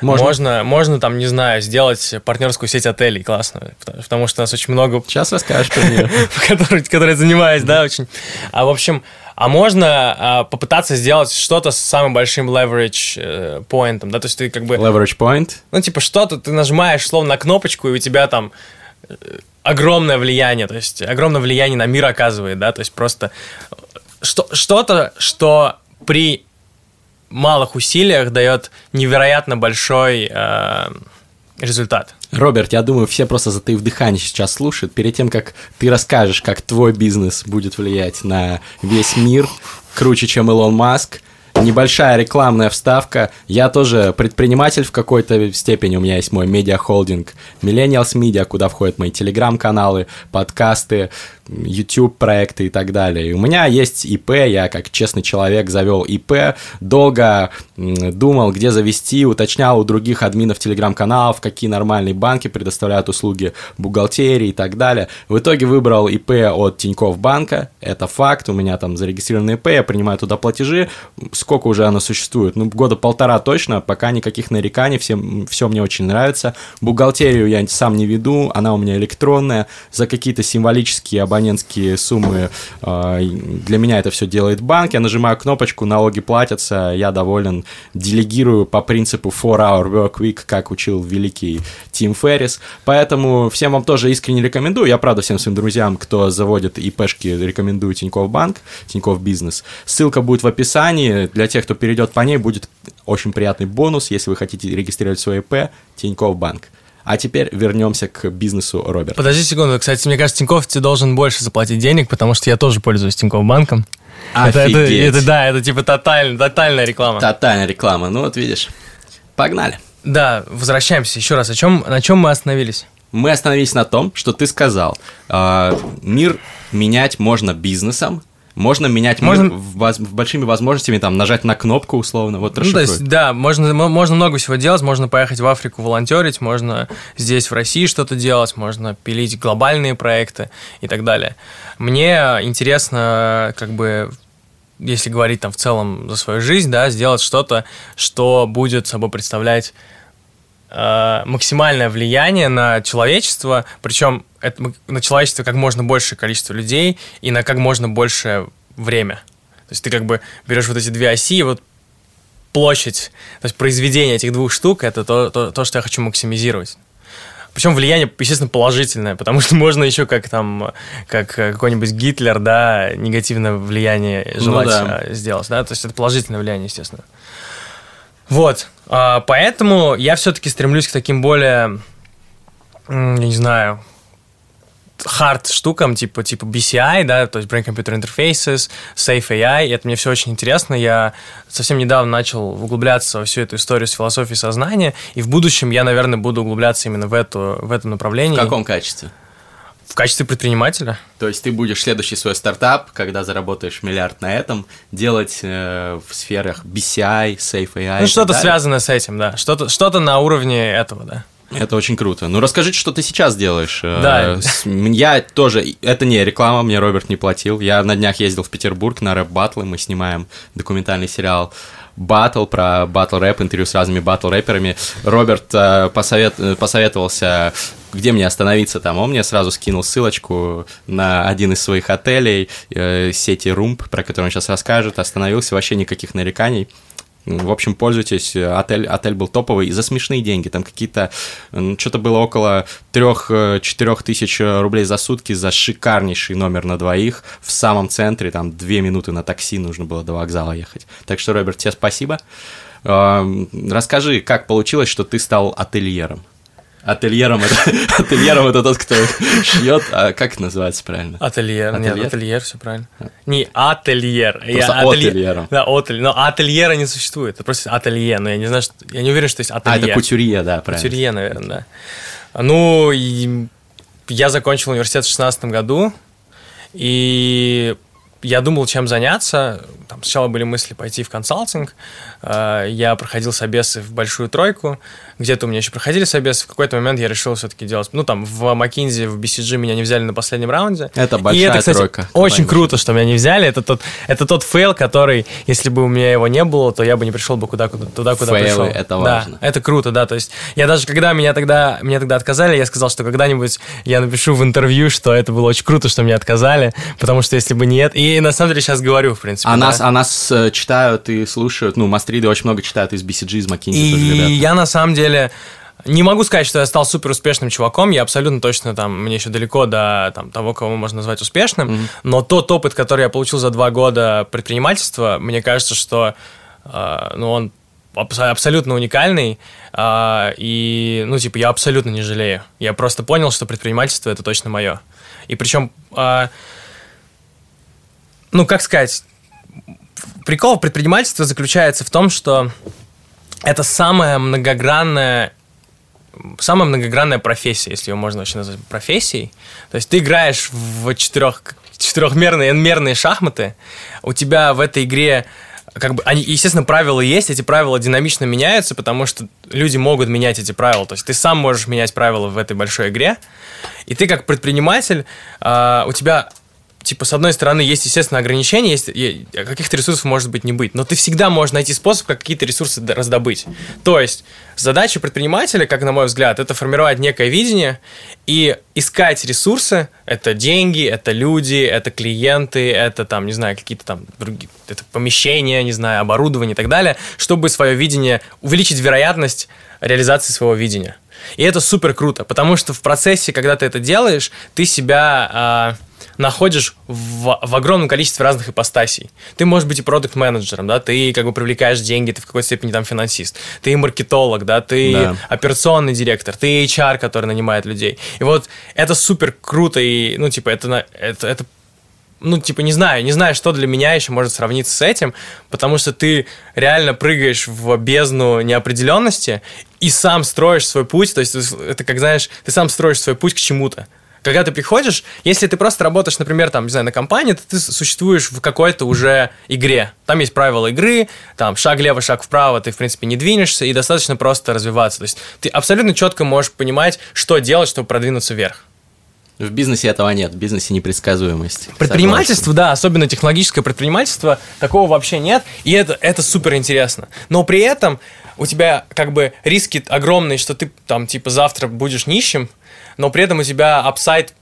Можно. Можно, можно, там, не знаю, сделать партнерскую сеть отелей классную, потому, потому что у нас очень много Сейчас расскажешь про нее. я занимаюсь, да, очень. А в общем, а можно а, попытаться сделать что-то с самым большим leverage э, point, да, то есть ты как бы, Leverage point. ну, типа, что-то ты нажимаешь словно на кнопочку, и у тебя там э, огромное влияние, то есть огромное влияние на мир оказывает, да, то есть просто что, что-то, что при малых усилиях дает невероятно большой э, результат. Роберт, я думаю, все просто затаив дыхание сейчас слушают. Перед тем, как ты расскажешь, как твой бизнес будет влиять на весь мир, круче, чем Илон Маск, небольшая рекламная вставка. Я тоже предприниматель в какой-то степени. У меня есть мой медиа-холдинг Millennials Media, куда входят мои телеграм-каналы, подкасты, YouTube-проекты и так далее. И у меня есть ИП, я как честный человек завел ИП, долго думал, где завести, уточнял у других админов телеграм-каналов, какие нормальные банки предоставляют услуги бухгалтерии и так далее. В итоге выбрал ИП от Тинькофф банка, это факт, у меня там зарегистрированный ИП, я принимаю туда платежи, сколько уже оно существует? Ну, года полтора точно, пока никаких нареканий, всем, все мне очень нравится. Бухгалтерию я сам не веду, она у меня электронная, за какие-то символические абонентские суммы. Э, для меня это все делает банк. Я нажимаю кнопочку, налоги платятся, я доволен. Делегирую по принципу 4-hour work week, как учил великий Тим Феррис. Поэтому всем вам тоже искренне рекомендую. Я, правда, всем своим друзьям, кто заводит ИПшки, рекомендую Тинькофф Банк, Тинькофф Бизнес. Ссылка будет в описании. Для тех, кто перейдет по ней, будет очень приятный бонус, если вы хотите регистрировать свой ИП, Тинькофф Банк. А теперь вернемся к бизнесу Роберта. Подожди секунду. Кстати, мне кажется, Тинькофф тебе должен больше заплатить денег, потому что я тоже пользуюсь Тинькофф банком. Это, это, это, да, это типа тоталь, тотальная реклама. Тотальная реклама. Ну вот видишь. Погнали. Да, возвращаемся еще раз. О чем, на чем мы остановились? Мы остановились на том, что ты сказал, э, мир менять можно бизнесом, можно менять можно... в, в большими возможностями, там, нажать на кнопку условно, вот ну, то есть, да, можно, можно много всего делать, можно поехать в Африку волонтерить, можно здесь в России что-то делать, можно пилить глобальные проекты и так далее. Мне интересно, как бы, если говорить там в целом за свою жизнь, да, сделать что-то, что будет собой представлять Э, максимальное влияние на человечество, причем это, на человечество как можно большее количество людей и на как можно большее время. То есть ты как бы берешь вот эти две оси, и вот площадь, то есть произведение этих двух штук, это то, то, то что я хочу максимизировать. Причем влияние, естественно, положительное, потому что можно еще как там, как какой-нибудь Гитлер, да, негативное влияние желать ну, да. Э, сделать, да, то есть это положительное влияние, естественно. Вот, а, поэтому я все-таки стремлюсь к таким более, я не знаю, хард штукам, типа, типа BCI, да, то есть Brain Computer Interfaces, Safe AI, это мне все очень интересно. Я совсем недавно начал углубляться во всю эту историю с философией сознания, и в будущем я, наверное, буду углубляться именно в, эту, в этом направлении. В каком качестве? В качестве предпринимателя. То есть ты будешь следующий свой стартап, когда заработаешь миллиард на этом, делать э, в сферах BCI, Safe AI. Ну, что-то связанное с этим, да. Что-то что на уровне этого, да. Это очень круто. Ну, расскажите, что ты сейчас делаешь. Э, да. Я тоже... Это не реклама, мне Роберт не платил. Я на днях ездил в Петербург на рэп-баттлы, мы снимаем документальный сериал батл, про батл рэп, интервью с разными батл рэперами. Роберт э, посовет, посоветовался, где мне остановиться там. Он мне сразу скинул ссылочку на один из своих отелей, э, сети Румб, про который он сейчас расскажет. Остановился, вообще никаких нареканий. В общем, пользуйтесь. Отель, отель был топовый за смешные деньги. Там какие-то... Что-то было около 3-4 тысяч рублей за сутки за шикарнейший номер на двоих в самом центре. Там две минуты на такси нужно было до вокзала ехать. Так что, Роберт, тебе спасибо. Расскажи, как получилось, что ты стал ательером? Ательером это, ательером это тот, кто шьет, а как это называется правильно? Ательер, ательер? нет, ательер, все правильно. Не ательер. Просто я, ательером. Да, отель, но ательера не существует, это просто ателье, но я не знаю, что, я не уверен, что есть ателье. А, это кутюрье, да, правильно. Кутюрье, наверное, да. Ну, и я закончил университет в 16 году, и я думал, чем заняться. Там сначала были мысли пойти в консалтинг. Э, я проходил собесы в большую тройку где-то у меня еще проходили собесы, в какой-то момент я решил все-таки делать, ну, там, в McKinsey, в BCG меня не взяли на последнем раунде. Это большая и это, кстати, тройка. Очень круто, что меня не взяли. Это тот, это тот фейл, который, если бы у меня его не было, то я бы не пришел бы куда, куда, туда, куда Фейлы, пришел. это важно. Да, это круто, да, то есть я даже, когда меня тогда, меня тогда отказали, я сказал, что когда-нибудь я напишу в интервью, что это было очень круто, что меня отказали, потому что если бы нет, и на самом деле сейчас говорю, в принципе. А да. нас, а нас э, читают и слушают, ну, Мастриды очень много читают из BCG, из McKinsey. И тоже, я на самом деле не могу сказать, что я стал супер успешным чуваком. Я абсолютно точно там, мне еще далеко до там, того, кого можно назвать успешным. Mm-hmm. Но тот опыт, который я получил за два года предпринимательства, мне кажется, что э, ну, он абсолютно уникальный, э, и, ну, типа, я абсолютно не жалею. Я просто понял, что предпринимательство это точно мое. И причем, э, ну, как сказать, прикол предпринимательства заключается в том, что это самая многогранная самая многогранная профессия, если ее можно вообще назвать профессией. То есть ты играешь в четырех, четырехмерные, n-мерные шахматы, у тебя в этой игре как бы, они, естественно, правила есть, эти правила динамично меняются, потому что люди могут менять эти правила. То есть ты сам можешь менять правила в этой большой игре, и ты как предприниматель, э, у тебя типа, с одной стороны, есть, естественно, ограничения, есть, каких-то ресурсов может быть не быть, но ты всегда можешь найти способ, как какие-то ресурсы раздобыть. То есть, задача предпринимателя, как на мой взгляд, это формировать некое видение и искать ресурсы, это деньги, это люди, это клиенты, это там, не знаю, какие-то там другие, это помещения, не знаю, оборудование и так далее, чтобы свое видение, увеличить вероятность реализации своего видения. И это супер круто, потому что в процессе, когда ты это делаешь, ты себя э, находишь в, в огромном количестве разных ипостасей. Ты можешь быть и продукт менеджером да, ты как бы привлекаешь деньги, ты в какой-то степени там финансист, ты маркетолог, да, ты да. операционный директор, ты HR, который нанимает людей. И вот это супер круто, и, ну, типа, это, это, это ну, типа, не знаю, не знаю, что для меня еще может сравниться с этим, потому что ты реально прыгаешь в бездну неопределенности и сам строишь свой путь, то есть это как, знаешь, ты сам строишь свой путь к чему-то. Когда ты приходишь, если ты просто работаешь, например, там, не знаю, на компании, то ты существуешь в какой-то уже игре. Там есть правила игры, там шаг лево, шаг вправо, ты, в принципе, не двинешься, и достаточно просто развиваться. То есть ты абсолютно четко можешь понимать, что делать, чтобы продвинуться вверх. В бизнесе этого нет, в бизнесе непредсказуемость. Предпринимательство, Согласен. да, особенно технологическое предпринимательство, такого вообще нет, и это, это супер интересно. Но при этом у тебя как бы риски огромные, что ты там типа завтра будешь нищим, но при этом у тебя upside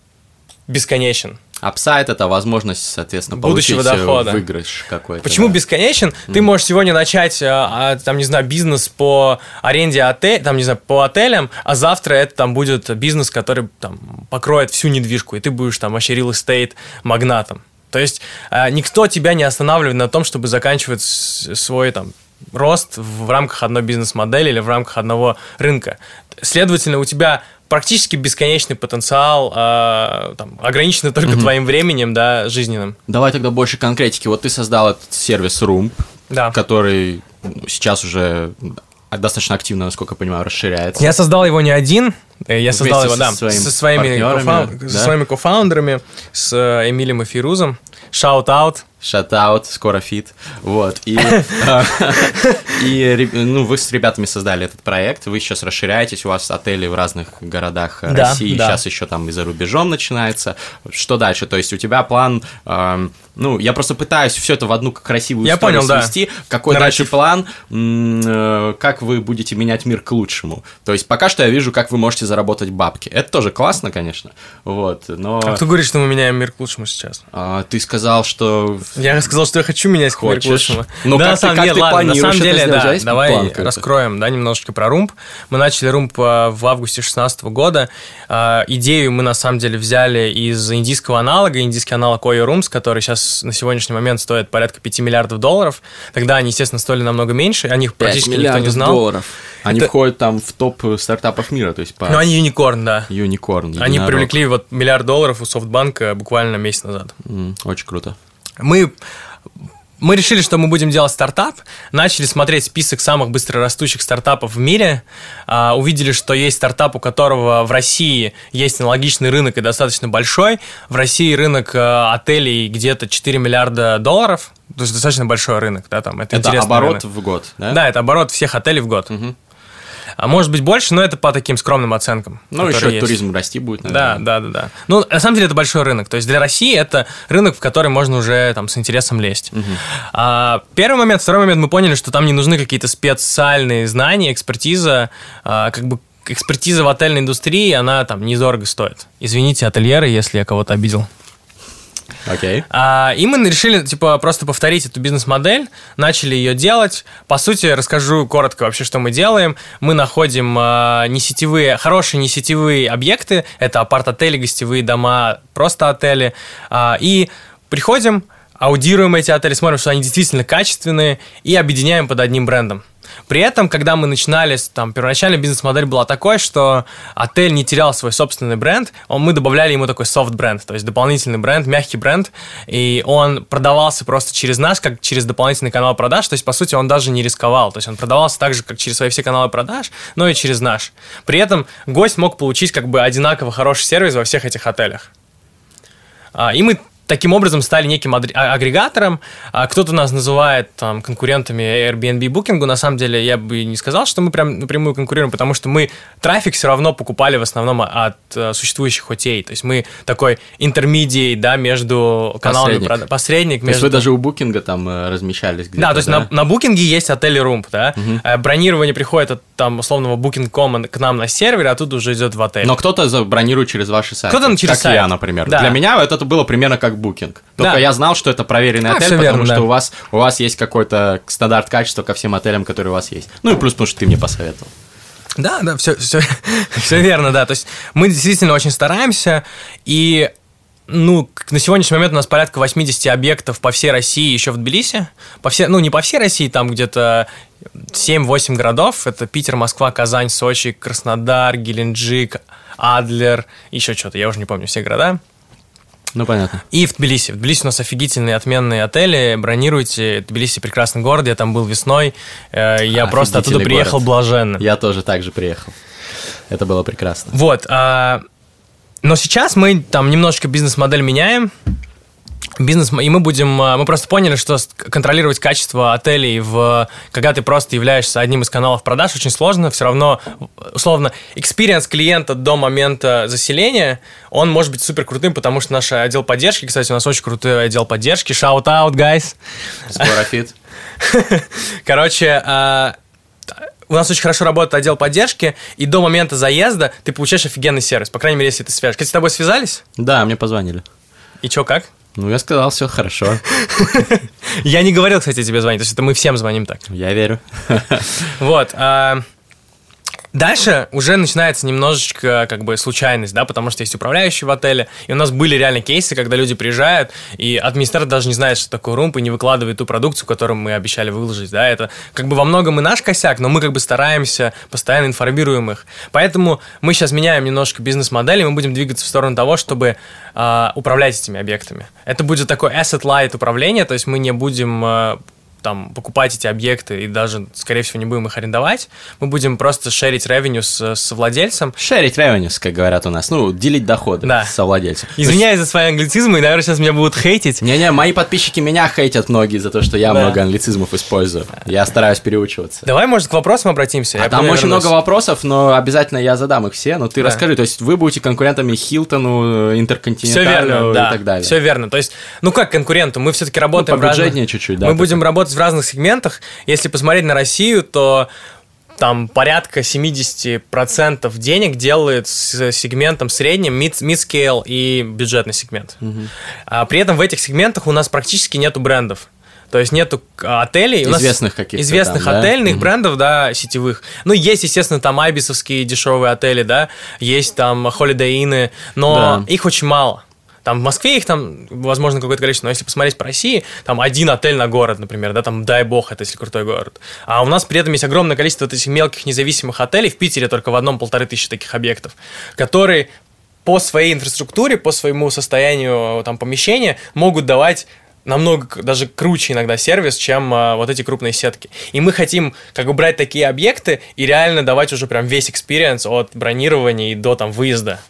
бесконечен. Upside это возможность, соответственно, Будущего получить э, дохода. выигрыш какой-то. Почему да. бесконечен? Mm. Ты можешь сегодня начать, а, там, не знаю, бизнес по аренде отеля, там, не знаю, по отелям, а завтра это там будет бизнес, который там покроет всю недвижку, и ты будешь там вообще real estate магнатом. То есть а, никто тебя не останавливает на том, чтобы заканчивать свой там рост в рамках одной бизнес-модели или в рамках одного рынка. Следовательно, у тебя практически бесконечный потенциал, э, там, ограниченный только mm-hmm. твоим временем, да, жизненным. Давай тогда больше конкретики. Вот ты создал этот сервис Room, да. который сейчас уже достаточно активно, насколько я понимаю, расширяется. Я создал его не один, я создал его, да, со своими, co-fou- да? со своими co-founder ами, с э, Эмилием и Фирузом. Shout-out Shout-out, скоро feat. Вот. И, и ну, вы с ребятами создали этот проект, вы сейчас расширяетесь, у вас отели в разных городах России, сейчас еще там и за рубежом начинается. Что дальше? То есть у тебя план, ну, я просто пытаюсь все это в одну красивую я историю понял, свести. Да. Какой Нарратив. дальше план, э, как вы будете менять мир к лучшему? То есть пока что я вижу, как вы можете заработать бабки. Это тоже классно, конечно. Вот, но... А кто говорит, что мы меняем мир к лучшему сейчас? А, ты сказал, что я рассказал, что я хочу менять Хочешь. к лучшему. Ну, да, как на самом ты, деле, ладно, на самом деле, да, давай раскроем, да, немножечко про румб. Мы начали румб э, в августе 2016 года. Э, идею мы, на самом деле, взяли из индийского аналога, индийский аналог Oyo Rooms, который сейчас на сегодняшний момент стоит порядка 5 миллиардов долларов. Тогда они, естественно, стоили намного меньше, о них практически никто не знал. долларов. Они это... входят там в топ стартапов мира, то есть по... Ну, они юникорн, да. Юникорн, Они привлекли вот миллиард долларов у софтбанка буквально месяц назад. Mm, очень круто. Мы мы решили, что мы будем делать стартап, начали смотреть список самых быстрорастущих стартапов в мире, а, увидели, что есть стартап, у которого в России есть аналогичный рынок и достаточно большой. В России рынок а, отелей где-то 4 миллиарда долларов, то есть достаточно большой рынок, да, там это, это оборот рынок. в год, да? Да, это оборот всех отелей в год. Угу. А может быть больше, но это по таким скромным оценкам. Ну, еще есть. туризм расти будет, наверное. Да, да, да, да. Ну, на самом деле это большой рынок. То есть для России это рынок, в который можно уже там с интересом лезть. Угу. А, первый момент. Второй момент мы поняли, что там не нужны какие-то специальные знания, экспертиза, а, как бы экспертиза в отельной индустрии, она там недорого стоит. Извините, ательеры, если я кого-то обидел. Окей. Okay. А, и мы решили, типа, просто повторить эту бизнес-модель, начали ее делать. По сути, расскажу коротко вообще, что мы делаем. Мы находим а, несетевые, хорошие несетевые объекты. Это апарт-отели, гостевые дома, просто отели. А, и приходим, аудируем эти отели, смотрим, что они действительно качественные, и объединяем под одним брендом. При этом, когда мы начинали, там, первоначальная бизнес-модель была такой, что отель не терял свой собственный бренд, он, мы добавляли ему такой софт-бренд, то есть дополнительный бренд, мягкий бренд, и он продавался просто через нас, как через дополнительный канал продаж, то есть, по сути, он даже не рисковал, то есть, он продавался так же, как через свои все каналы продаж, но и через наш. При этом гость мог получить как бы одинаково хороший сервис во всех этих отелях. А, и мы таким образом стали неким а, агрегатором. А кто-то нас называет там конкурентами Airbnb Booking. На самом деле я бы не сказал, что мы прям напрямую конкурируем, потому что мы трафик все равно покупали в основном от uh, существующих хотей. То есть мы такой интермедией, да, между каналами посредник. посредник То между... есть вы даже у букинга там э, размещались где-то, Да, то есть На, на букинге есть отель Румп, да. Угу. Бронирование приходит от там условного Booking.com к нам на сервер, а тут уже идет в отель. Но кто-то забронирует через ваши сайты. Кто-то через как сайт. я, например. Да. Для меня это было примерно как букинг. Только Да. я знал, что это проверенный А, отель, потому верно, что да. у вас у вас есть какой-то стандарт качества ко всем отелям, которые у вас есть. Ну и плюс, потому что ты мне посоветовал. Да, да, все, все, все верно, да. То есть мы действительно очень стараемся, и ну, на сегодняшний момент у нас порядка 80 объектов по всей России, еще в Тбилиси. По всей, ну, не по всей России, там где-то 7-8 городов. Это Питер, Москва, Казань, Сочи, Краснодар, Геленджик, Адлер, еще что-то, я уже не помню все города. Ну, понятно. И в Тбилиси. В Тбилиси у нас офигительные, отменные отели. Бронируйте. Тбилиси прекрасный город. Я там был весной. Э, Я просто оттуда приехал город. блаженно. Я тоже так же приехал. Это было прекрасно. Вот. а, но сейчас мы там немножечко бизнес-модель меняем. Бизнес, и мы будем, а, мы просто поняли, что контролировать качество отелей, в, когда ты просто являешься одним из каналов продаж, очень сложно. Все равно, условно, experience клиента до момента заселения, он может быть супер крутым, потому что наш отдел поддержки, кстати, у нас очень крутой отдел поддержки. Shout out, guys! Скоро feat. Короче, а, у нас очень хорошо работает отдел поддержки, и до момента заезда ты получаешь офигенный сервис, по крайней мере, если ты свяжешь. Кстати, с тобой связались? Да, мне позвонили. И чё, как? Ну, я сказал, все хорошо. Я не говорил, кстати, тебе звонить, то есть это мы всем звоним так. Я верю. Вот. Дальше уже начинается немножечко как бы случайность, да, потому что есть управляющий в отеле, и у нас были реально кейсы, когда люди приезжают, и администратор даже не знает, что такое румп, и не выкладывает ту продукцию, которую мы обещали выложить, да, это как бы во многом и наш косяк, но мы как бы стараемся, постоянно информируем их. Поэтому мы сейчас меняем немножко бизнес-модель, и мы будем двигаться в сторону того, чтобы а, управлять этими объектами. Это будет такое asset-light управление, то есть мы не будем а, там, покупать эти объекты и даже, скорее всего, не будем их арендовать. Мы будем просто шерить ревеню с, с владельцем. Шерить revenues, как говорят у нас. Ну, делить доходы Да. со владельцем. Извиняюсь за свои англицизмы, и, наверное, сейчас меня будут хейтить. Не-не, мои подписчики меня хейтят многие за то, что я Да. много англицизмов использую. Я стараюсь переучиваться. Давай, может, к вопросам обратимся. А Я там очень вернусь. много вопросов, но обязательно я задам их все. Но ты Да. расскажи, то есть вы будете конкурентами Хилтону, Все Интерконтинентальну верно, и да. так далее. Все верно. То есть, ну как конкуренту, мы все-таки работаем в разных... побюджетнее чуть-чуть, да, Мы будем как- работать в разных сегментах. Если посмотреть на Россию, то там порядка 70% денег делает с сегментом средним, mid- mid-scale и бюджетный сегмент. А при этом в этих сегментах у нас практически нету брендов. То есть нету к- отелей. Известных каких-то Известных там, да? отельных Мгм. брендов, да, сетевых. Ну, есть, естественно, там айбисовские дешевые отели, да, есть там Holiday Inn, но Да. их очень мало. Там в Москве их там, возможно, какое-то количество, но если посмотреть по России, там один отель на город, например, да, там дай бог, это если крутой город. А у нас при этом есть огромное количество вот этих мелких независимых отелей, в Питере только в одном полторы тысячи таких объектов, которые по своей инфраструктуре, по своему состоянию там помещения могут давать намного даже круче иногда сервис, чем а, вот эти крупные сетки. И мы хотим как бы брать такие объекты и реально давать уже прям весь experience от бронирования и до там выезда.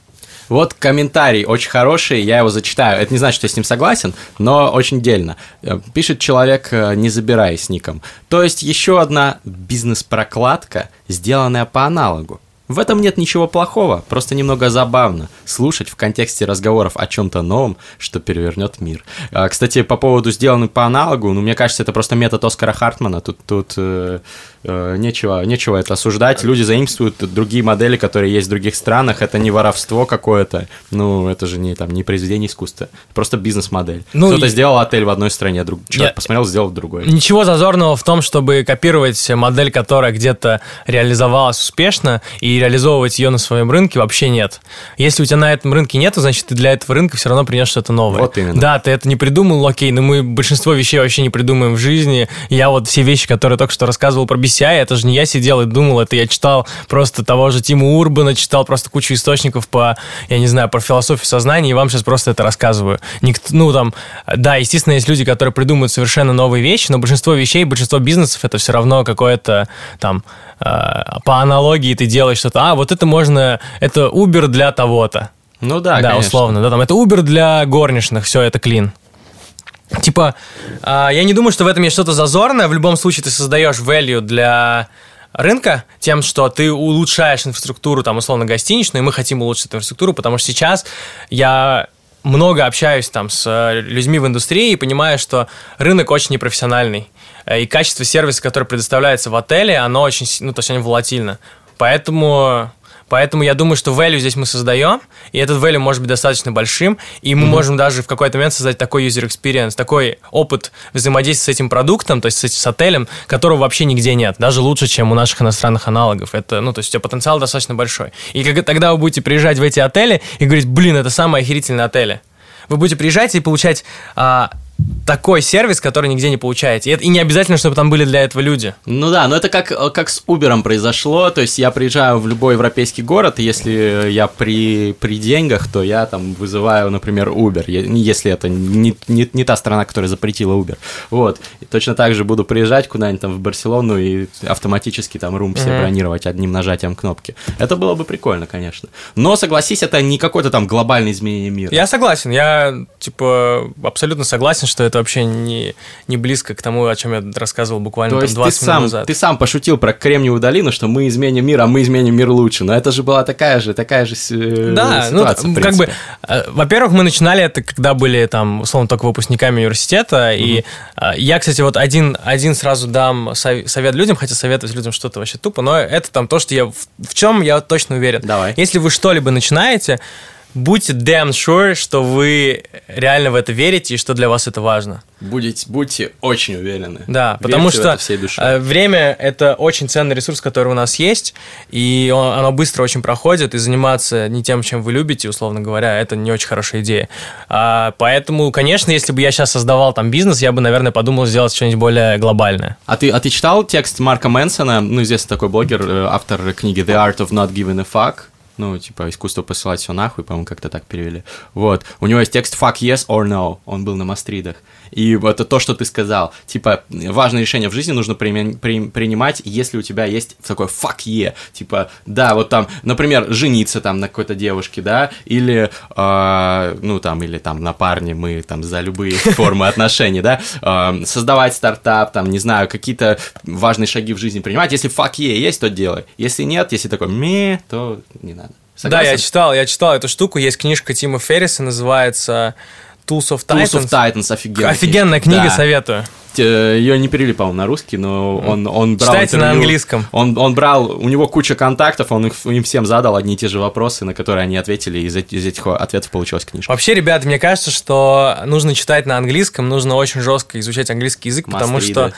Вот комментарий очень хороший, я его зачитаю. Это не значит, что я с ним согласен, но очень дельно. Э, Пишет человек, э, не забирай с ником. То есть еще одна бизнес-прокладка, сделанная по аналогу. В этом нет ничего плохого, просто немного забавно слушать в контексте разговоров о чем-то новом, что перевернет мир. А, Кстати, по поводу сделанным по аналогу, ну, мне кажется, это просто метод Оскара Хартмана. Тут, тут э, нечего, нечего это осуждать. Люди заимствуют другие модели, которые есть в других странах. Это не воровство какое-то. Ну, это же не, там, не произведение искусства. Просто бизнес-модель. Ну, Кто-то и- сделал отель в одной стране, друг... человек Я- посмотрел, сделал в другой. Ничего зазорного в том, чтобы копировать модель, которая где-то реализовалась успешно, и реализовывать ее на своем рынке вообще нет. Если у тебя на этом рынке нету, значит, ты для этого рынка все равно принес что-то новое. Вот именно. Да, ты это не придумал, окей, но мы большинство вещей вообще не придумаем в жизни. Я вот все вещи, которые только что рассказывал про BCI, это же не я сидел и думал, это я читал просто того же Тима Урбана, читал просто кучу источников по, я не знаю, про философию сознания, и вам сейчас просто это рассказываю. Никто, ну, там, да, естественно, есть люди, которые придумывают совершенно новые вещи, но большинство вещей, большинство бизнесов, это все равно какое-то там э, по аналогии ты делаешь что-то, а, вот это можно, это Uber для того-то. Ну да, да, конечно. условно, да, там это Uber для горничных, все это клин. Типа, а, я не думаю, что в этом есть что-то зазорное. В любом случае ты создаешь value для рынка тем, что ты улучшаешь инфраструктуру, там, условно, гостиничную, и мы хотим улучшить эту инфраструктуру, потому что сейчас я много общаюсь там с э, людьми в индустрии и понимаю, что рынок очень непрофессиональный. Э, И качество сервиса, который предоставляется в отеле, оно очень, ну, то есть оно волатильно. Поэтому, поэтому я думаю, что value здесь мы создаем, и этот value может быть достаточно большим, и мы можем даже в какой-то момент создать такой user experience, такой опыт взаимодействия с этим продуктом, то есть с, с отелем, которого вообще нигде нет, даже лучше, чем у наших иностранных аналогов. Это, ну, то есть у тебя потенциал достаточно большой. И как, тогда вы будете приезжать в эти отели и говорить, блин, это самые охерительные отели. Вы будете приезжать и получать а, такой сервис, который нигде не получаете. И, это- и не обязательно, чтобы там были для этого люди. Ну да, но это как, э, как с Uber произошло, то есть я приезжаю в любой европейский город, и если я при, при деньгах, то я там вызываю, например, Uber, е- если это не, не, не та страна, которая запретила Uber. Вот, и точно так же буду приезжать куда-нибудь там в Барселону и автоматически там рум себе Мгм. бронировать одним нажатием кнопки. Это было бы прикольно, конечно. Но, согласись, это не какое-то там глобальное изменение мира. Я согласен, я, типа, абсолютно согласен, что это вообще не, не близко к тому, о чем я рассказывал буквально То там есть ты 20 минут сам, назад. ты сам пошутил про Кремниевую долину, что мы изменим мир, а мы изменим мир лучше. Но это же была такая же, такая же э, Да, ну, ситуация, как бы, э, во-первых, мы начинали это, когда были там, условно, только выпускниками университета, и э, я, кстати, вот один, один сразу дам сов- совет людям, хотя советовать людям что-то вообще тупо, но это там то, что я, в, в чем я точно уверен. Давай. Если вы что-либо начинаете, будьте damn sure, что вы реально в это верите и что для вас это важно. Будете, будьте очень уверены. Да, Верьте потому что всей душой. э, время это очень ценный ресурс, который у нас есть, и он- оно быстро очень проходит, и заниматься не тем, чем вы любите, условно говоря, это не очень хорошая идея. А, поэтому, конечно, если бы я сейчас создавал там бизнес, я бы, наверное, подумал сделать что-нибудь более глобальное. А ты, а ты читал текст Марка Мэнсона, ну, известный такой блогер, э, автор книги The Art of Not Giving a Fuck, ну, типа, искусство посылать все нахуй, по-моему, как-то так перевели. Вот. У него есть текст fuck yes or no. Он был на Мастридах. И это то, что ты сказал. Типа, важное решение в жизни нужно при- принимать, если у тебя есть такой fuck yeah. Типа, да, вот там, например, жениться там на какой-то девушке, да, или, э, ну, там, или там на парне мы там за любые формы отношений, да, э, создавать стартап, там, не знаю, какие-то важные шаги в жизни принимать. Если fuck yeah есть, то делай. Если нет, если такой ме, то не надо. Да, я Согласен? читал, я читал эту штуку, есть книжка Тима Ферриса, называется Tools of Titans. Tools of Titans офигенная. Офигенная книга, Да. советую. Ее не перевели, по-моему, на русский, но он, он брал Читайте на английском. Он, он брал, у него куча контактов, он их, им всем задал одни и те же вопросы, на которые они ответили, и из, из этих ответов получилась книжка. Вообще, ребята, мне кажется, что нужно читать на английском, нужно очень жестко изучать английский язык, потому Мастриды. что,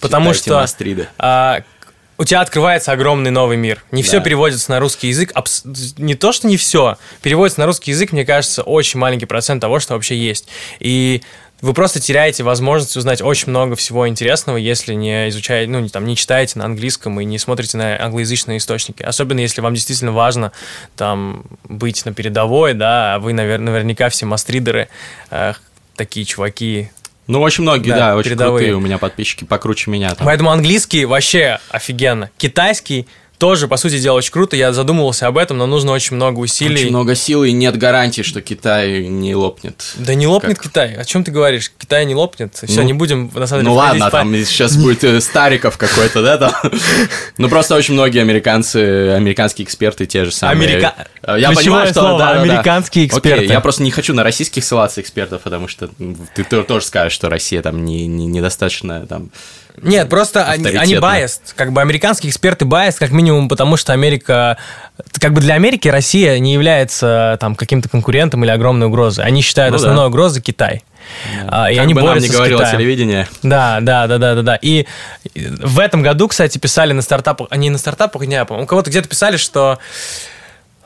потому Читайте что Мастриды. а, у тебя открывается огромный новый мир. Не все Да. переводится на русский язык. абс- Не то, что не все. Переводится на русский язык, мне кажется, очень маленький процент того, что вообще есть. И вы просто теряете возможность узнать очень много всего интересного, если не изучаете, ну, не, там, не читаете на английском и не смотрите на англоязычные источники. Особенно, если вам действительно важно там быть на передовой, да, а вы, навер- наверняка все мастридеры, э, такие чуваки, Ну, очень многие, Да, да, очень передовые. крутые у меня подписчики, покруче меня. Там. Поэтому английский вообще офигенно. Китайский тоже, по сути дела, очень круто. Я задумывался об этом, но нужно очень много усилий. Очень много сил, и нет гарантии, что Китай не лопнет. Да не лопнет Как? Китай. О чем ты говоришь? Китай не лопнет. Все, Ну, не будем на самом деле Ну ладно, па- там сейчас будет э, Стариков какой-то, да, там? Ну просто очень многие американцы, американские эксперты те же самые. Америка- Э, Я понимаю, что слово, да, да, да. американские эксперты. Окей, я просто не хочу на российских ссылаться экспертов, потому что ты тоже скажешь, что Россия там не, не- недостаточно там. Нет, просто они, они biased. Как бы американские эксперты biased, как минимум, потому что Америка... Как бы для Америки Россия не является там каким-то конкурентом или огромной угрозой. Они считают Ну да. основной угрозой Китай. А, и как они бы нам не говорило телевидение. Да, да, да, да, да, да. И в этом году, кстати, писали на стартапах, а не на стартапах, не, по-моему, у кого-то где-то писали, что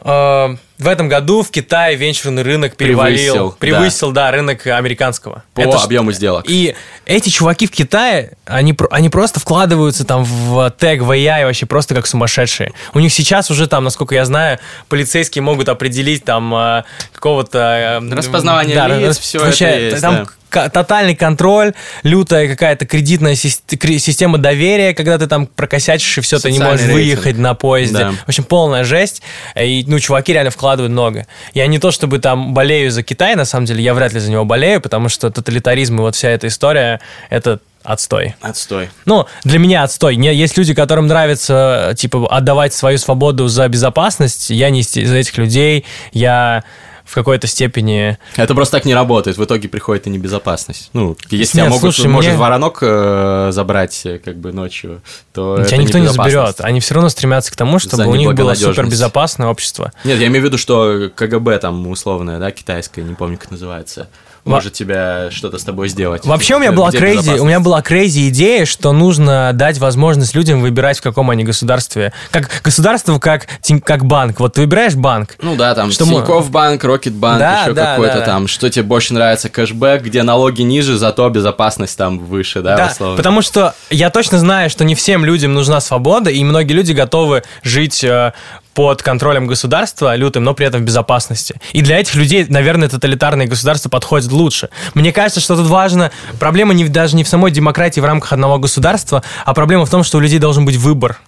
э, в этом году в Китае венчурный рынок перевалил, Превысил, превысил, да. рынок американского. По Это ж- объему сделок. И эти чуваки в Китае, они, они просто вкладываются там в тег, в AI вообще просто как сумасшедшие. У них сейчас уже там, насколько я знаю, полицейские могут определить там э, какого-то... Распознавание лиц, всё это вообще, есть, там да. тотальный контроль, лютая какая-то кредитная система доверия, когда ты там прокосячишь и все, ты не можешь рейтинг. выехать на поезде. Да. В общем, полная жесть. И, ну, чуваки реально вкладывают много. Я не то чтобы там болею за Китай, на самом деле, я вряд ли за него болею, потому что тоталитаризм и вот вся эта история, это отстой. Отстой. Ну, для меня отстой. Есть люди, которым нравится, типа, отдавать свою свободу за безопасность. Я не из этих людей. Я в какой-то степени... Это просто так не работает. В итоге приходит и небезопасность. Ну, если Нет, тебя могут, слушай, может мне... воронок э, забрать э, как бы ночью, то Тебя никто не заберет. Они все равно стремятся к тому, чтобы у них было супер безопасное общество. Нет, я имею в виду, что КГБ там условное, да, китайское, не помню, как называется может тебя что-то с тобой сделать. Вообще у меня была crazy, у меня была crazy идея, что нужно дать возможность людям выбирать, в каком они государстве. Как государство, как, как банк. Вот ты выбираешь банк. Ну да, там что Тинькофф банк, Рокетбанк, да, еще да, какой-то да, там. Что тебе больше нравится, кэшбэк, где налоги ниже, зато безопасность там выше, да, да условно. потому что я точно знаю, что не всем людям нужна свобода, и многие люди готовы жить э, под контролем государства лютым, но при этом в безопасности. И для этих людей, наверное, тоталитарные государства подходят лучше. Мне кажется, что тут важно, проблема не, даже не в самой демократии в рамках одного государства, а проблема в том, что у людей должен быть выбор.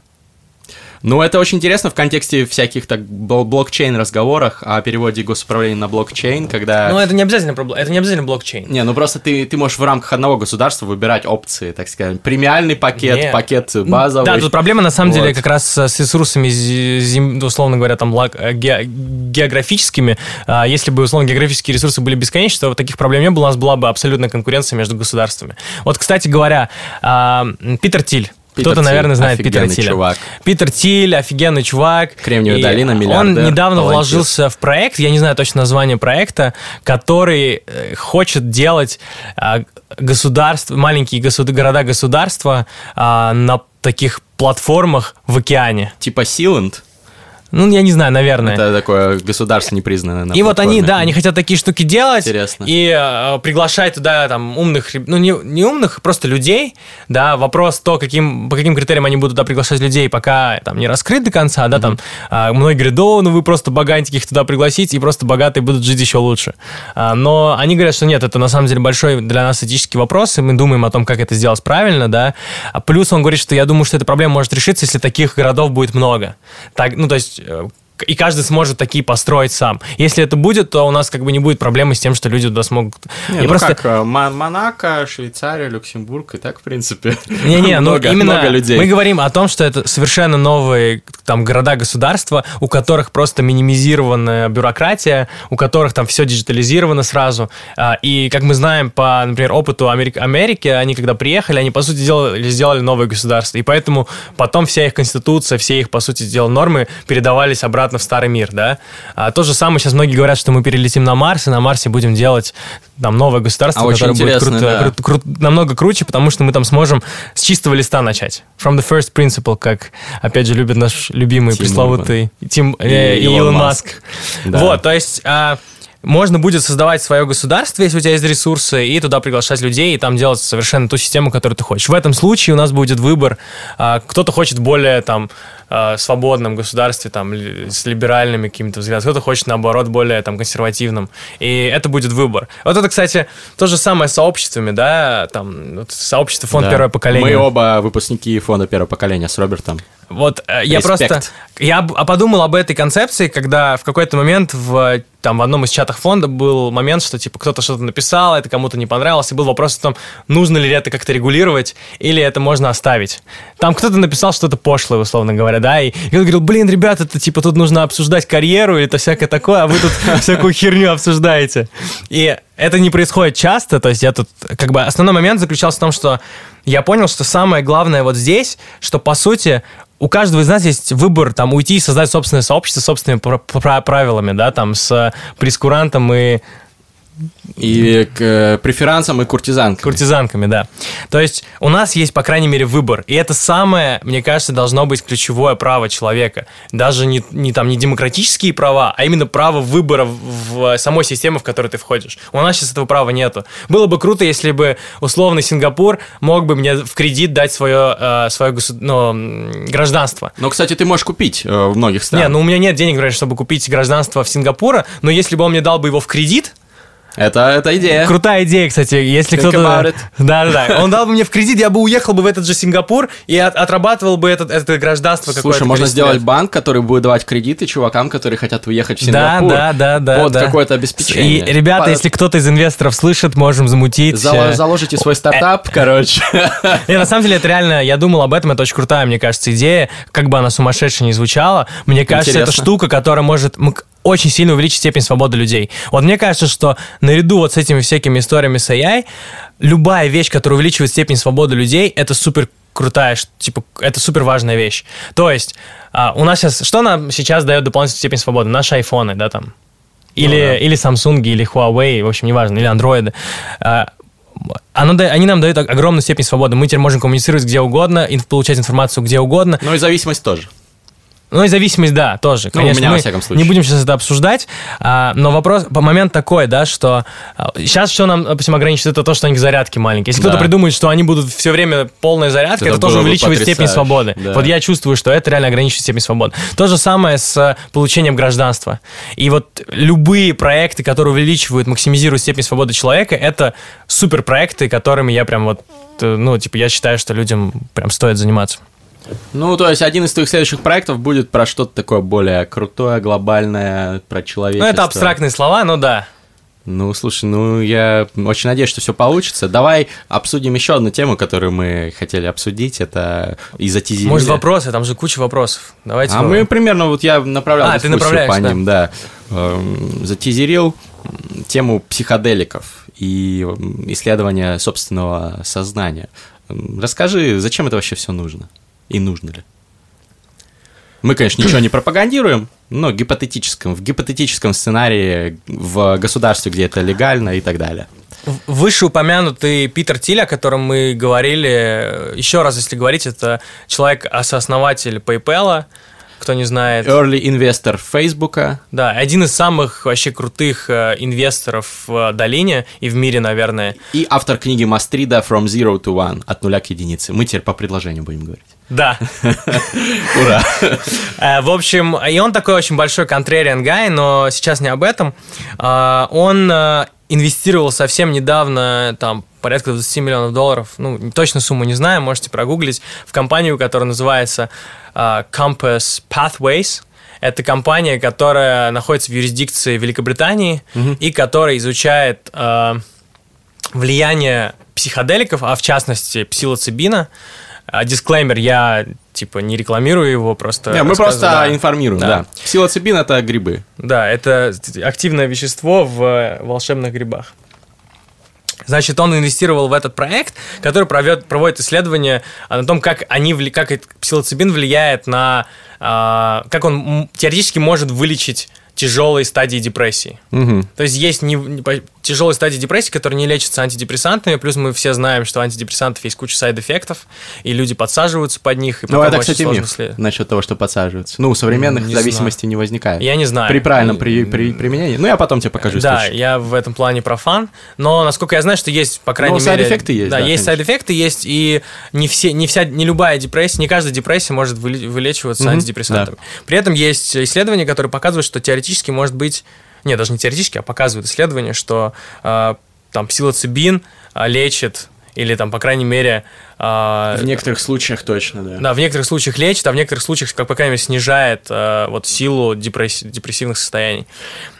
Ну, это очень интересно в контексте всяких так блокчейн-разговорах о переводе госуправления на блокчейн, когда... Ну, это не обязательно, это не обязательно блокчейн. Не, ну просто ты, ты можешь в рамках одного государства выбирать опции, так сказать, премиальный пакет, Нет. пакет базовый. Да, тут проблема на самом вот. деле как раз с ресурсами, зем... условно говоря, там э, ге... географическими. А, если бы, условно, географические ресурсы были бесконечны, то таких проблем не было, у нас была бы абсолютная конкуренция между государствами. Вот, кстати говоря, а, Питер Тиль, кто-то, наверное, знает Питера Тиля. чувак. Питер Тиль, офигенный чувак. Кремниевая долина, миллиардер. Он недавно талантист. вложился в проект, я не знаю точно название проекта, который э, хочет делать а, государства, маленькие государ- города-государства а, на таких платформах в океане. Типа Силанд? Ну, я не знаю, наверное. Это такое государство непризнанное. и вот они, да, они хотят такие штуки делать. Интересно. И э, приглашать туда там умных, ну не, не умных, просто людей. Да, вопрос то, каким, по каким критериям они будут туда приглашать людей, пока там не раскрыт до конца, да, там э, многие говорят, да, ну вы просто богатеньких туда пригласить, и просто богатые будут жить еще лучше. А, но они говорят, что нет, это на самом деле большой для нас этический вопрос, и мы думаем о том, как это сделать правильно, да. А плюс он говорит, что я думаю, что эта проблема может решиться, если таких городов будет много. Так, ну, то есть Э, и каждый сможет такие построить сам. Если это будет, то у нас как бы не будет проблемы с тем, что люди туда смогут. Не, ну просто... как, э, Монако, Швейцария, Люксембург, и так, в принципе, Не-не, ну именно много людей. мы говорим о том, что это совершенно новые там города-государства, у которых просто минимизированная бюрократия, у которых там все диджитализировано сразу. А, и, как мы знаем по, например, опыту Америки, Америки они когда приехали, они, по сути, сделали, сделали новое государство. И поэтому потом вся их конституция, все их, по сути дела, нормы передавались обратно обратно в старый мир, да. А то же самое сейчас многие говорят, что мы перелетим на Марс, и на Марсе будем делать там новое государство, а которое будет круто, да. кру- кру- намного круче, потому что мы там сможем с чистого листа начать. From the first principle, как, опять же, любит наш любимый Тим пресловутый Тим э, Илон Маск. Да. Вот, то есть... А, можно будет создавать свое государство, если у тебя есть ресурсы, и туда приглашать людей, и там делать совершенно ту систему, которую ты хочешь. В этом случае у нас будет выбор. А, кто-то хочет более там а, свободном государстве, там, с либеральными какими-то взглядами, кто-то хочет, наоборот, более там консервативным. И это будет выбор. Вот это, кстати, то же самое с сообществами, да, там, вот, сообщество фонд да. первое поколение. Мы оба выпускники фонда первого поколения с Робертом. Вот э, я просто... Я подумал об этой концепции, когда в какой-то момент в, там, в одном из чатов фонда был момент, что типа кто-то что-то написал, это кому-то не понравилось, и был вопрос о том, нужно ли это как-то регулировать, или это можно оставить. Там кто-то написал что-то пошлое, условно говоря, да, и я говорил, блин, ребята, это типа тут нужно обсуждать карьеру, или это всякое такое, а вы тут всякую херню обсуждаете. И это не происходит часто, то есть я тут, как бы, основной момент заключался в том, что я понял, что самое главное вот здесь, что, по сути, у каждого из нас есть выбор там уйти и создать собственное сообщество с собственными правилами, да, там с прескурантом и и к э, преферансам и куртизанкам. Куртизанками, да. То есть у нас есть, по крайней мере, выбор. И это самое, мне кажется, должно быть ключевое право человека. Даже не, не, там, не демократические права, а именно право выбора в самой системе, в которую ты входишь. У нас сейчас этого права нету. Было бы круто, если бы условный Сингапур мог бы мне в кредит дать свое, э, свое государ... ну, гражданство. Но, кстати, ты можешь купить э, в многих странах. Не, ну у меня нет денег, чтобы купить гражданство в Сингапуре, но если бы он мне дал бы его в кредит, Это, это идея. Крутая идея, кстати, если кто-то... Да, да, да. Он дал бы мне в кредит, я бы уехал бы в этот же Сингапур и от- отрабатывал бы этот, это гражданство какое-то. Слушай, можно сделать лет. банк, который будет давать кредиты чувакам, которые хотят уехать в Да, Сингапур. да, да, да. Под да. какое-то обеспечение. И, ребята, По- если кто-то из инвесторов слышит, можем замутить. Зало- э, Заложите свой стартап, короче. Не, на самом деле, это реально, я думал об этом, это очень крутая, мне кажется, идея, как бы она сумасшедшая не звучала. Мне кажется, это штука, которая может очень сильно увеличить степень свободы людей. Вот мне кажется, что наряду вот с этими всякими историями с AI, любая вещь, которая увеличивает степень свободы людей, это супер крутая, типа, это супер важная вещь. То есть, а, у нас сейчас, что нам сейчас дает дополнительную степень свободы? Наши айфоны, да, там? Или, да. или Samsung, или Huawei, в общем, неважно, или Android. А, оно, они нам дают огромную степень свободы. Мы теперь можем коммуницировать где угодно, получать информацию где угодно. Ну и зависимость тоже. Ну и зависимость, да, тоже. Ну, у Конечно, меня, во мы всяком случае. не будем сейчас это обсуждать, а, но вопрос, по- момент такой, да, что а, сейчас что нам, допустим, ограничивает, это то, что они зарядки маленькие. Если Да. кто-то придумает, что они будут все время полной зарядкой, Это это, тоже увеличивает степень свободы. да. Вот я чувствую, что это реально ограничивает степень свободы. То же самое с э, получением гражданства. И вот любые проекты, которые увеличивают, максимизируют степень свободы человека, это супер проекты, которыми я прям вот, э, ну, типа, я считаю, что людям прям стоит заниматься. Ну, то есть один из твоих следующих проектов будет про что-то такое более крутое, глобальное, про Ну, человечество. это абстрактные слова, но да. Ну, слушай, ну я очень надеюсь, что все получится. Давай обсудим еще одну тему, которую мы хотели обсудить. Это и затизерили. Может, вопросы? Там же куча вопросов. Давайте. А мы примерно, вот я направлял А, ты направляешь, по да. ним, да. Эм, Затизерил тему психоделиков и м, исследования собственного сознания. М, Расскажи, зачем это вообще все нужно? И нужно ли? Мы, конечно, ничего не пропагандируем, но гипотетическом, в гипотетическом сценарии в государстве, где это легально и так далее. Вышеупомянутый Питер Тиль, о котором мы говорили, еще раз, если говорить, это человек-сооснователь PayPal, кто не знает. Early инвестор Фейсбука. Да, один из самых вообще крутых э, инвесторов в долине и в мире, наверное. И автор книги Мастрида From Zero to One от нуля к единице. Мы теперь по предложению будем говорить. Да. Ура! Э, В общем, и он такой очень большой контрариан гай, но сейчас не об этом. А, Он э, инвестировал совсем недавно, там, порядка 20 миллионов долларов, ну, точно сумму не знаю, можете прогуглить, в компанию, которая называется Compass Pathways. Это компания, которая находится в юрисдикции Великобритании и которая изучает влияние психоделиков, а в частности псилоцибина. А, Дисклеймер, я типа не рекламирую его, просто... Не, мы просто да. информируем, Да. да. Псилоцибин – это грибы. Да, это активное вещество в э, волшебных грибах. Значит, он инвестировал в этот проект, который провед, проводит исследования а, на том, как, они, как псилоцибин влияет на... а, как он теоретически может вылечить тяжелые стадии депрессии. Мгм. То есть есть не, тяжелые стадии депрессии, которые не лечатся антидепрессантами, плюс мы все знаем, что у антидепрессантов есть куча side effect ов, и люди подсаживаются под них. И Ну, это, кстати, миф след- насчет того, что подсаживаются. Ну, у современных Не зависимости не возникает. Я не знаю. При правильном при, при- применении. Ну, я потом тебе покажу Да, случай. я в этом плане профан, но насколько я знаю, что есть, по крайней Ну, мере... side effect ы есть, Да, да, есть side effect ы, есть, и не, все, не, вся, не любая депрессия, не каждая депрессия может вылечиваться Мгм, антидепрессантами. При этом есть исследования, которые показывают, что теоретически может быть... Не, даже не теоретически, а показывают исследования, что э, там псилоцибин э, лечит, или там, по крайней мере... э, В некоторых случаях точно, да. да, в некоторых случаях лечит, а в некоторых случаях, как по крайней мере, снижает э, вот силу депресс- депрессивных состояний.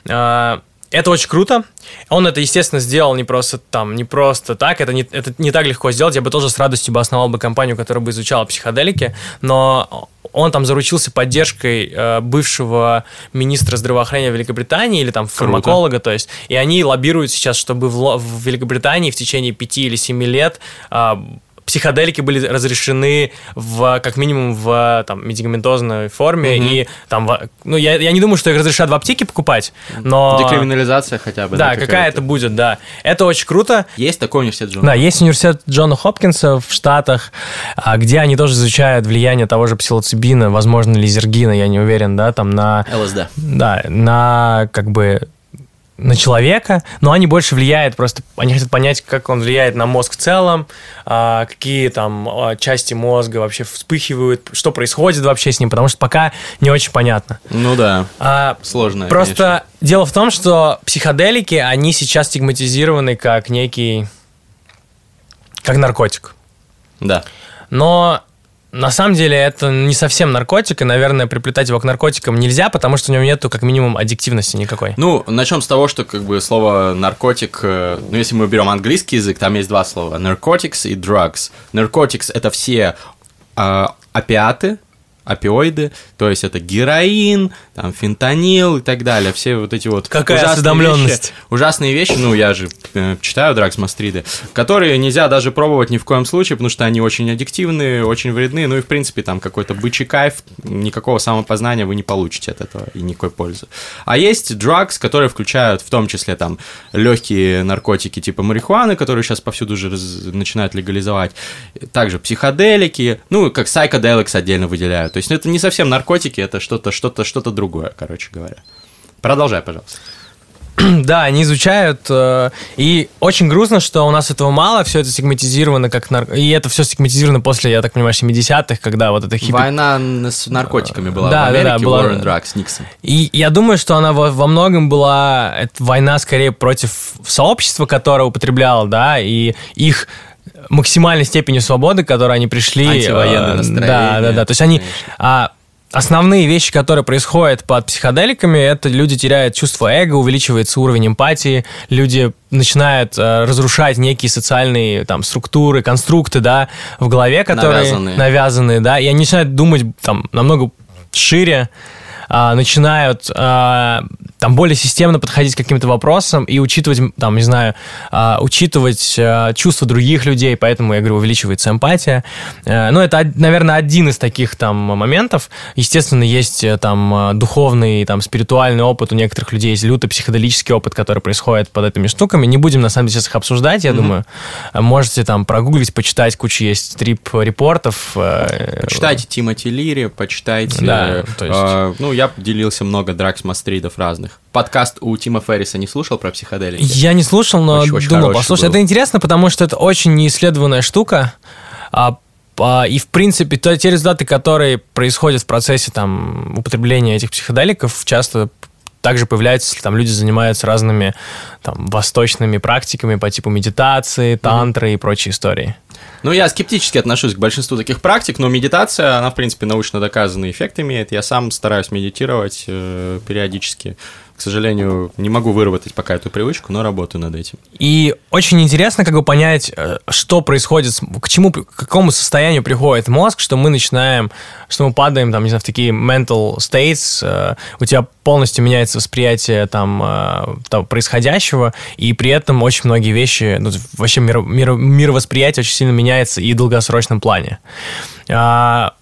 Э, это очень круто. Он это, естественно, сделал не просто там, не просто так. Это не, это не так легко сделать. Я бы тоже с радостью бы основал бы компанию, которая бы изучала психоделики, но он там заручился поддержкой э, бывшего министра здравоохранения Великобритании или там фармаколога, то есть, и они лоббируют сейчас, чтобы в, в Великобритании в течение пяти или семи лет а, психоделики были разрешены в, как минимум в там, медикаментозной форме. Мгм. И там, ну, я, я не думаю, что их разрешат в аптеке покупать, но... Декриминализация хотя бы. Да, какая-то будет, да. Это очень круто. Есть такой университет Джона? Да, есть университет Джона Хопкинса в Штатах, а, где они тоже изучают влияние того же псилоцибина, возможно, лизергина, я не уверен, да, там на... ЛСД. Да, на как бы на человека, но они больше влияют просто, они хотят понять, как он влияет на мозг в целом, а, какие там а, части мозга вообще вспыхивают, что происходит вообще с ним, потому что пока не очень понятно. Ну да, А, сложно. Просто конечно. дело в том, что психоделики, они сейчас стигматизированы как некий, как наркотик. Да. Но на самом деле это не совсем наркотик, и, наверное, приплетать его к наркотикам нельзя, потому что у него нету как минимум аддиктивности никакой. Ну, начнем с того, что как бы слово наркотик, э, ну, если мы берем английский язык, там есть два слова: narcotics и drugs. Narcotics это все а, опиаты, опиоиды, то есть это героин, там фентанил и так далее, все вот эти вот Какая ужасные осведомленность. вещи, ужасные вещи, ну я же э, читаю Драгс Мастриды, которые нельзя даже пробовать ни в коем случае, потому что они очень аддиктивные, очень вредны, ну и в принципе там какой-то бычий кайф, никакого самопознания вы не получите от этого и никакой пользы. А есть drugs, которые включают в том числе там легкие наркотики типа марихуаны, которые сейчас повсюду уже раз- начинают легализовать, также психоделики, ну как psychedelics отдельно выделяют. То есть ну, это не совсем наркотики, это что-то, что-то, что-то другое, короче говоря. Продолжай, пожалуйста. Да, они изучают, э, и очень грустно, что у нас этого мало, все это стигматизировано как нар... И это все стигматизировано после, я так понимаю, 70-х, когда вот это хиппи... Война с наркотиками была Да, в да, да, Америке, была. War on Drugs, Никсон. И я думаю, что она во, во многом была это война скорее против сообщества, которое употребляло, да, и их максимальной степени свободы, к которой они пришли. Антивоенное э, настроение, Да, да, да. То есть они... а, Основные вещи, которые происходят под психоделиками, это люди теряют чувство эго, увеличивается уровень эмпатии, люди начинают э, разрушать некие социальные там структуры, конструкты, да, в голове, которые Навязанные. навязанные, да, и они начинают думать там намного шире, а, начинают а, там более системно подходить к каким-то вопросам и учитывать, там, не знаю, а, учитывать а, чувства других людей, поэтому, я говорю, увеличивается эмпатия. Э, Ну, это, наверное, один из таких там моментов. Естественно, есть э, там духовный, там, спиритуальный опыт у некоторых людей, есть лютый психоделический опыт, который происходит под этими штуками. Не будем, на самом деле, сейчас их обсуждать, я думаю. А Можете там прогуглить, почитать, куча есть трип-репортов. э, Почитайте Тимоти Лири, почитайте... Да, э, то есть- э, ну, я делился много Драгс Мастридов разных. Подкаст у Тима Ферриса не слушал про психоделики? Я не слушал, но Очень- очень думал послушать. был. Это интересно, потому что это очень неисследованная штука. А, а, и, в принципе, то, те результаты, которые происходят в процессе там, употребления этих психоделиков, часто также появляются, если там люди занимаются разными там, восточными практиками по типу медитации, тантры и прочие истории. Ну, я скептически отношусь к большинству таких практик, но медитация, она, в принципе, научно доказанный эффект имеет. Я сам стараюсь медитировать э, периодически. К сожалению, не могу выработать пока эту привычку, но работаю над этим. И очень интересно как бы понять, э, что происходит, к чему, к какому состоянию приходит мозг, что мы начинаем, что мы падаем, там, не знаю, в такие mental states, э, у тебя полностью меняется восприятие там, э, того происходящего, и при этом очень многие вещи, ну, вообще миро- миро- мировосприятие очень сильно меняется и в долгосрочном плане. А,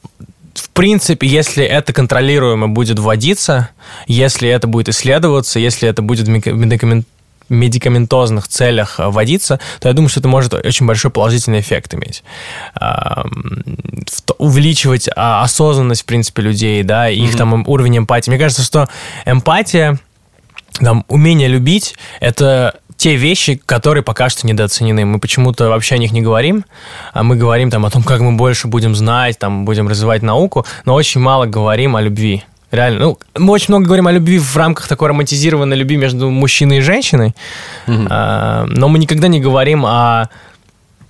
в принципе, если это контролируемо будет вводиться, если это будет исследоваться, если это будет в медикамент- медикаментозных целях э, вводиться, то я думаю, что это может очень большой положительный эффект иметь. То- Увеличивать а, осознанность, в принципе, людей, да, и их там уровень эмпатии. Мне кажется, что эмпатия, там, умение любить, это те вещи, которые пока что недооценены. Мы почему-то вообще о них не говорим, а мы говорим там о том, как мы больше будем знать, там, будем развивать науку, но очень мало говорим о любви. Реально, ну, мы очень много говорим о любви в рамках такой романтизированной любви между мужчиной и женщиной, а, но мы никогда не говорим о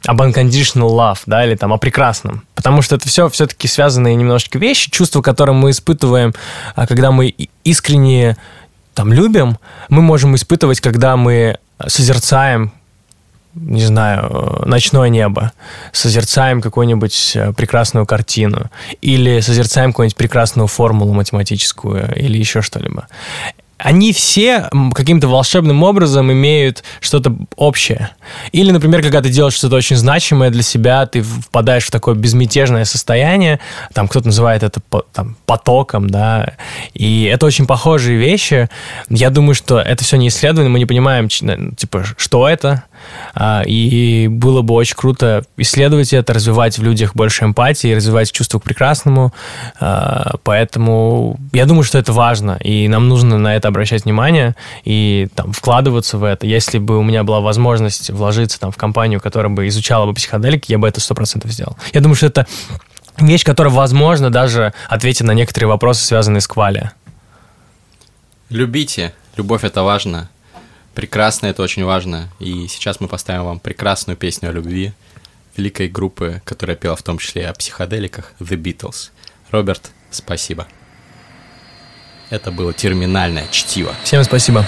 об unconditional love, да, или там о прекрасном. Потому что это все все-таки связанные немножечко вещи, чувства, которые мы испытываем, а, когда мы искренне там любим, мы можем испытывать, когда мы созерцаем не знаю, э, ночное небо, созерцаем какую-нибудь э, прекрасную картину, или созерцаем какую-нибудь прекрасную формулу математическую, или еще что-либо. Они все каким-то волшебным образом имеют что-то общее. Или, например, когда ты делаешь что-то очень значимое для себя, ты впадаешь в такое безмятежное состояние, там кто-то называет это там, потоком, да, и это очень похожие вещи. Я думаю, что это все не исследовано, мы не понимаем, типа, что это, А, и было бы очень круто исследовать это, развивать в людях больше эмпатии, развивать чувство к прекрасному. А, поэтому я думаю, что это важно, и нам нужно на это обращать внимание и там, вкладываться в это. Если бы у меня была возможность вложиться там, в компанию, которая бы изучала бы психоделики, я бы это сто процентов сделал. Я думаю, что это вещь, которая, возможно, даже ответит на некоторые вопросы, связанные с квали. Любите. Любовь – это важно. Прекрасно – это очень важно. И сейчас мы поставим вам прекрасную песню о любви великой группы, которая пела в том числе о психоделиках The Beatles. Роберт, спасибо. Это было терминальное чтиво. Всем спасибо.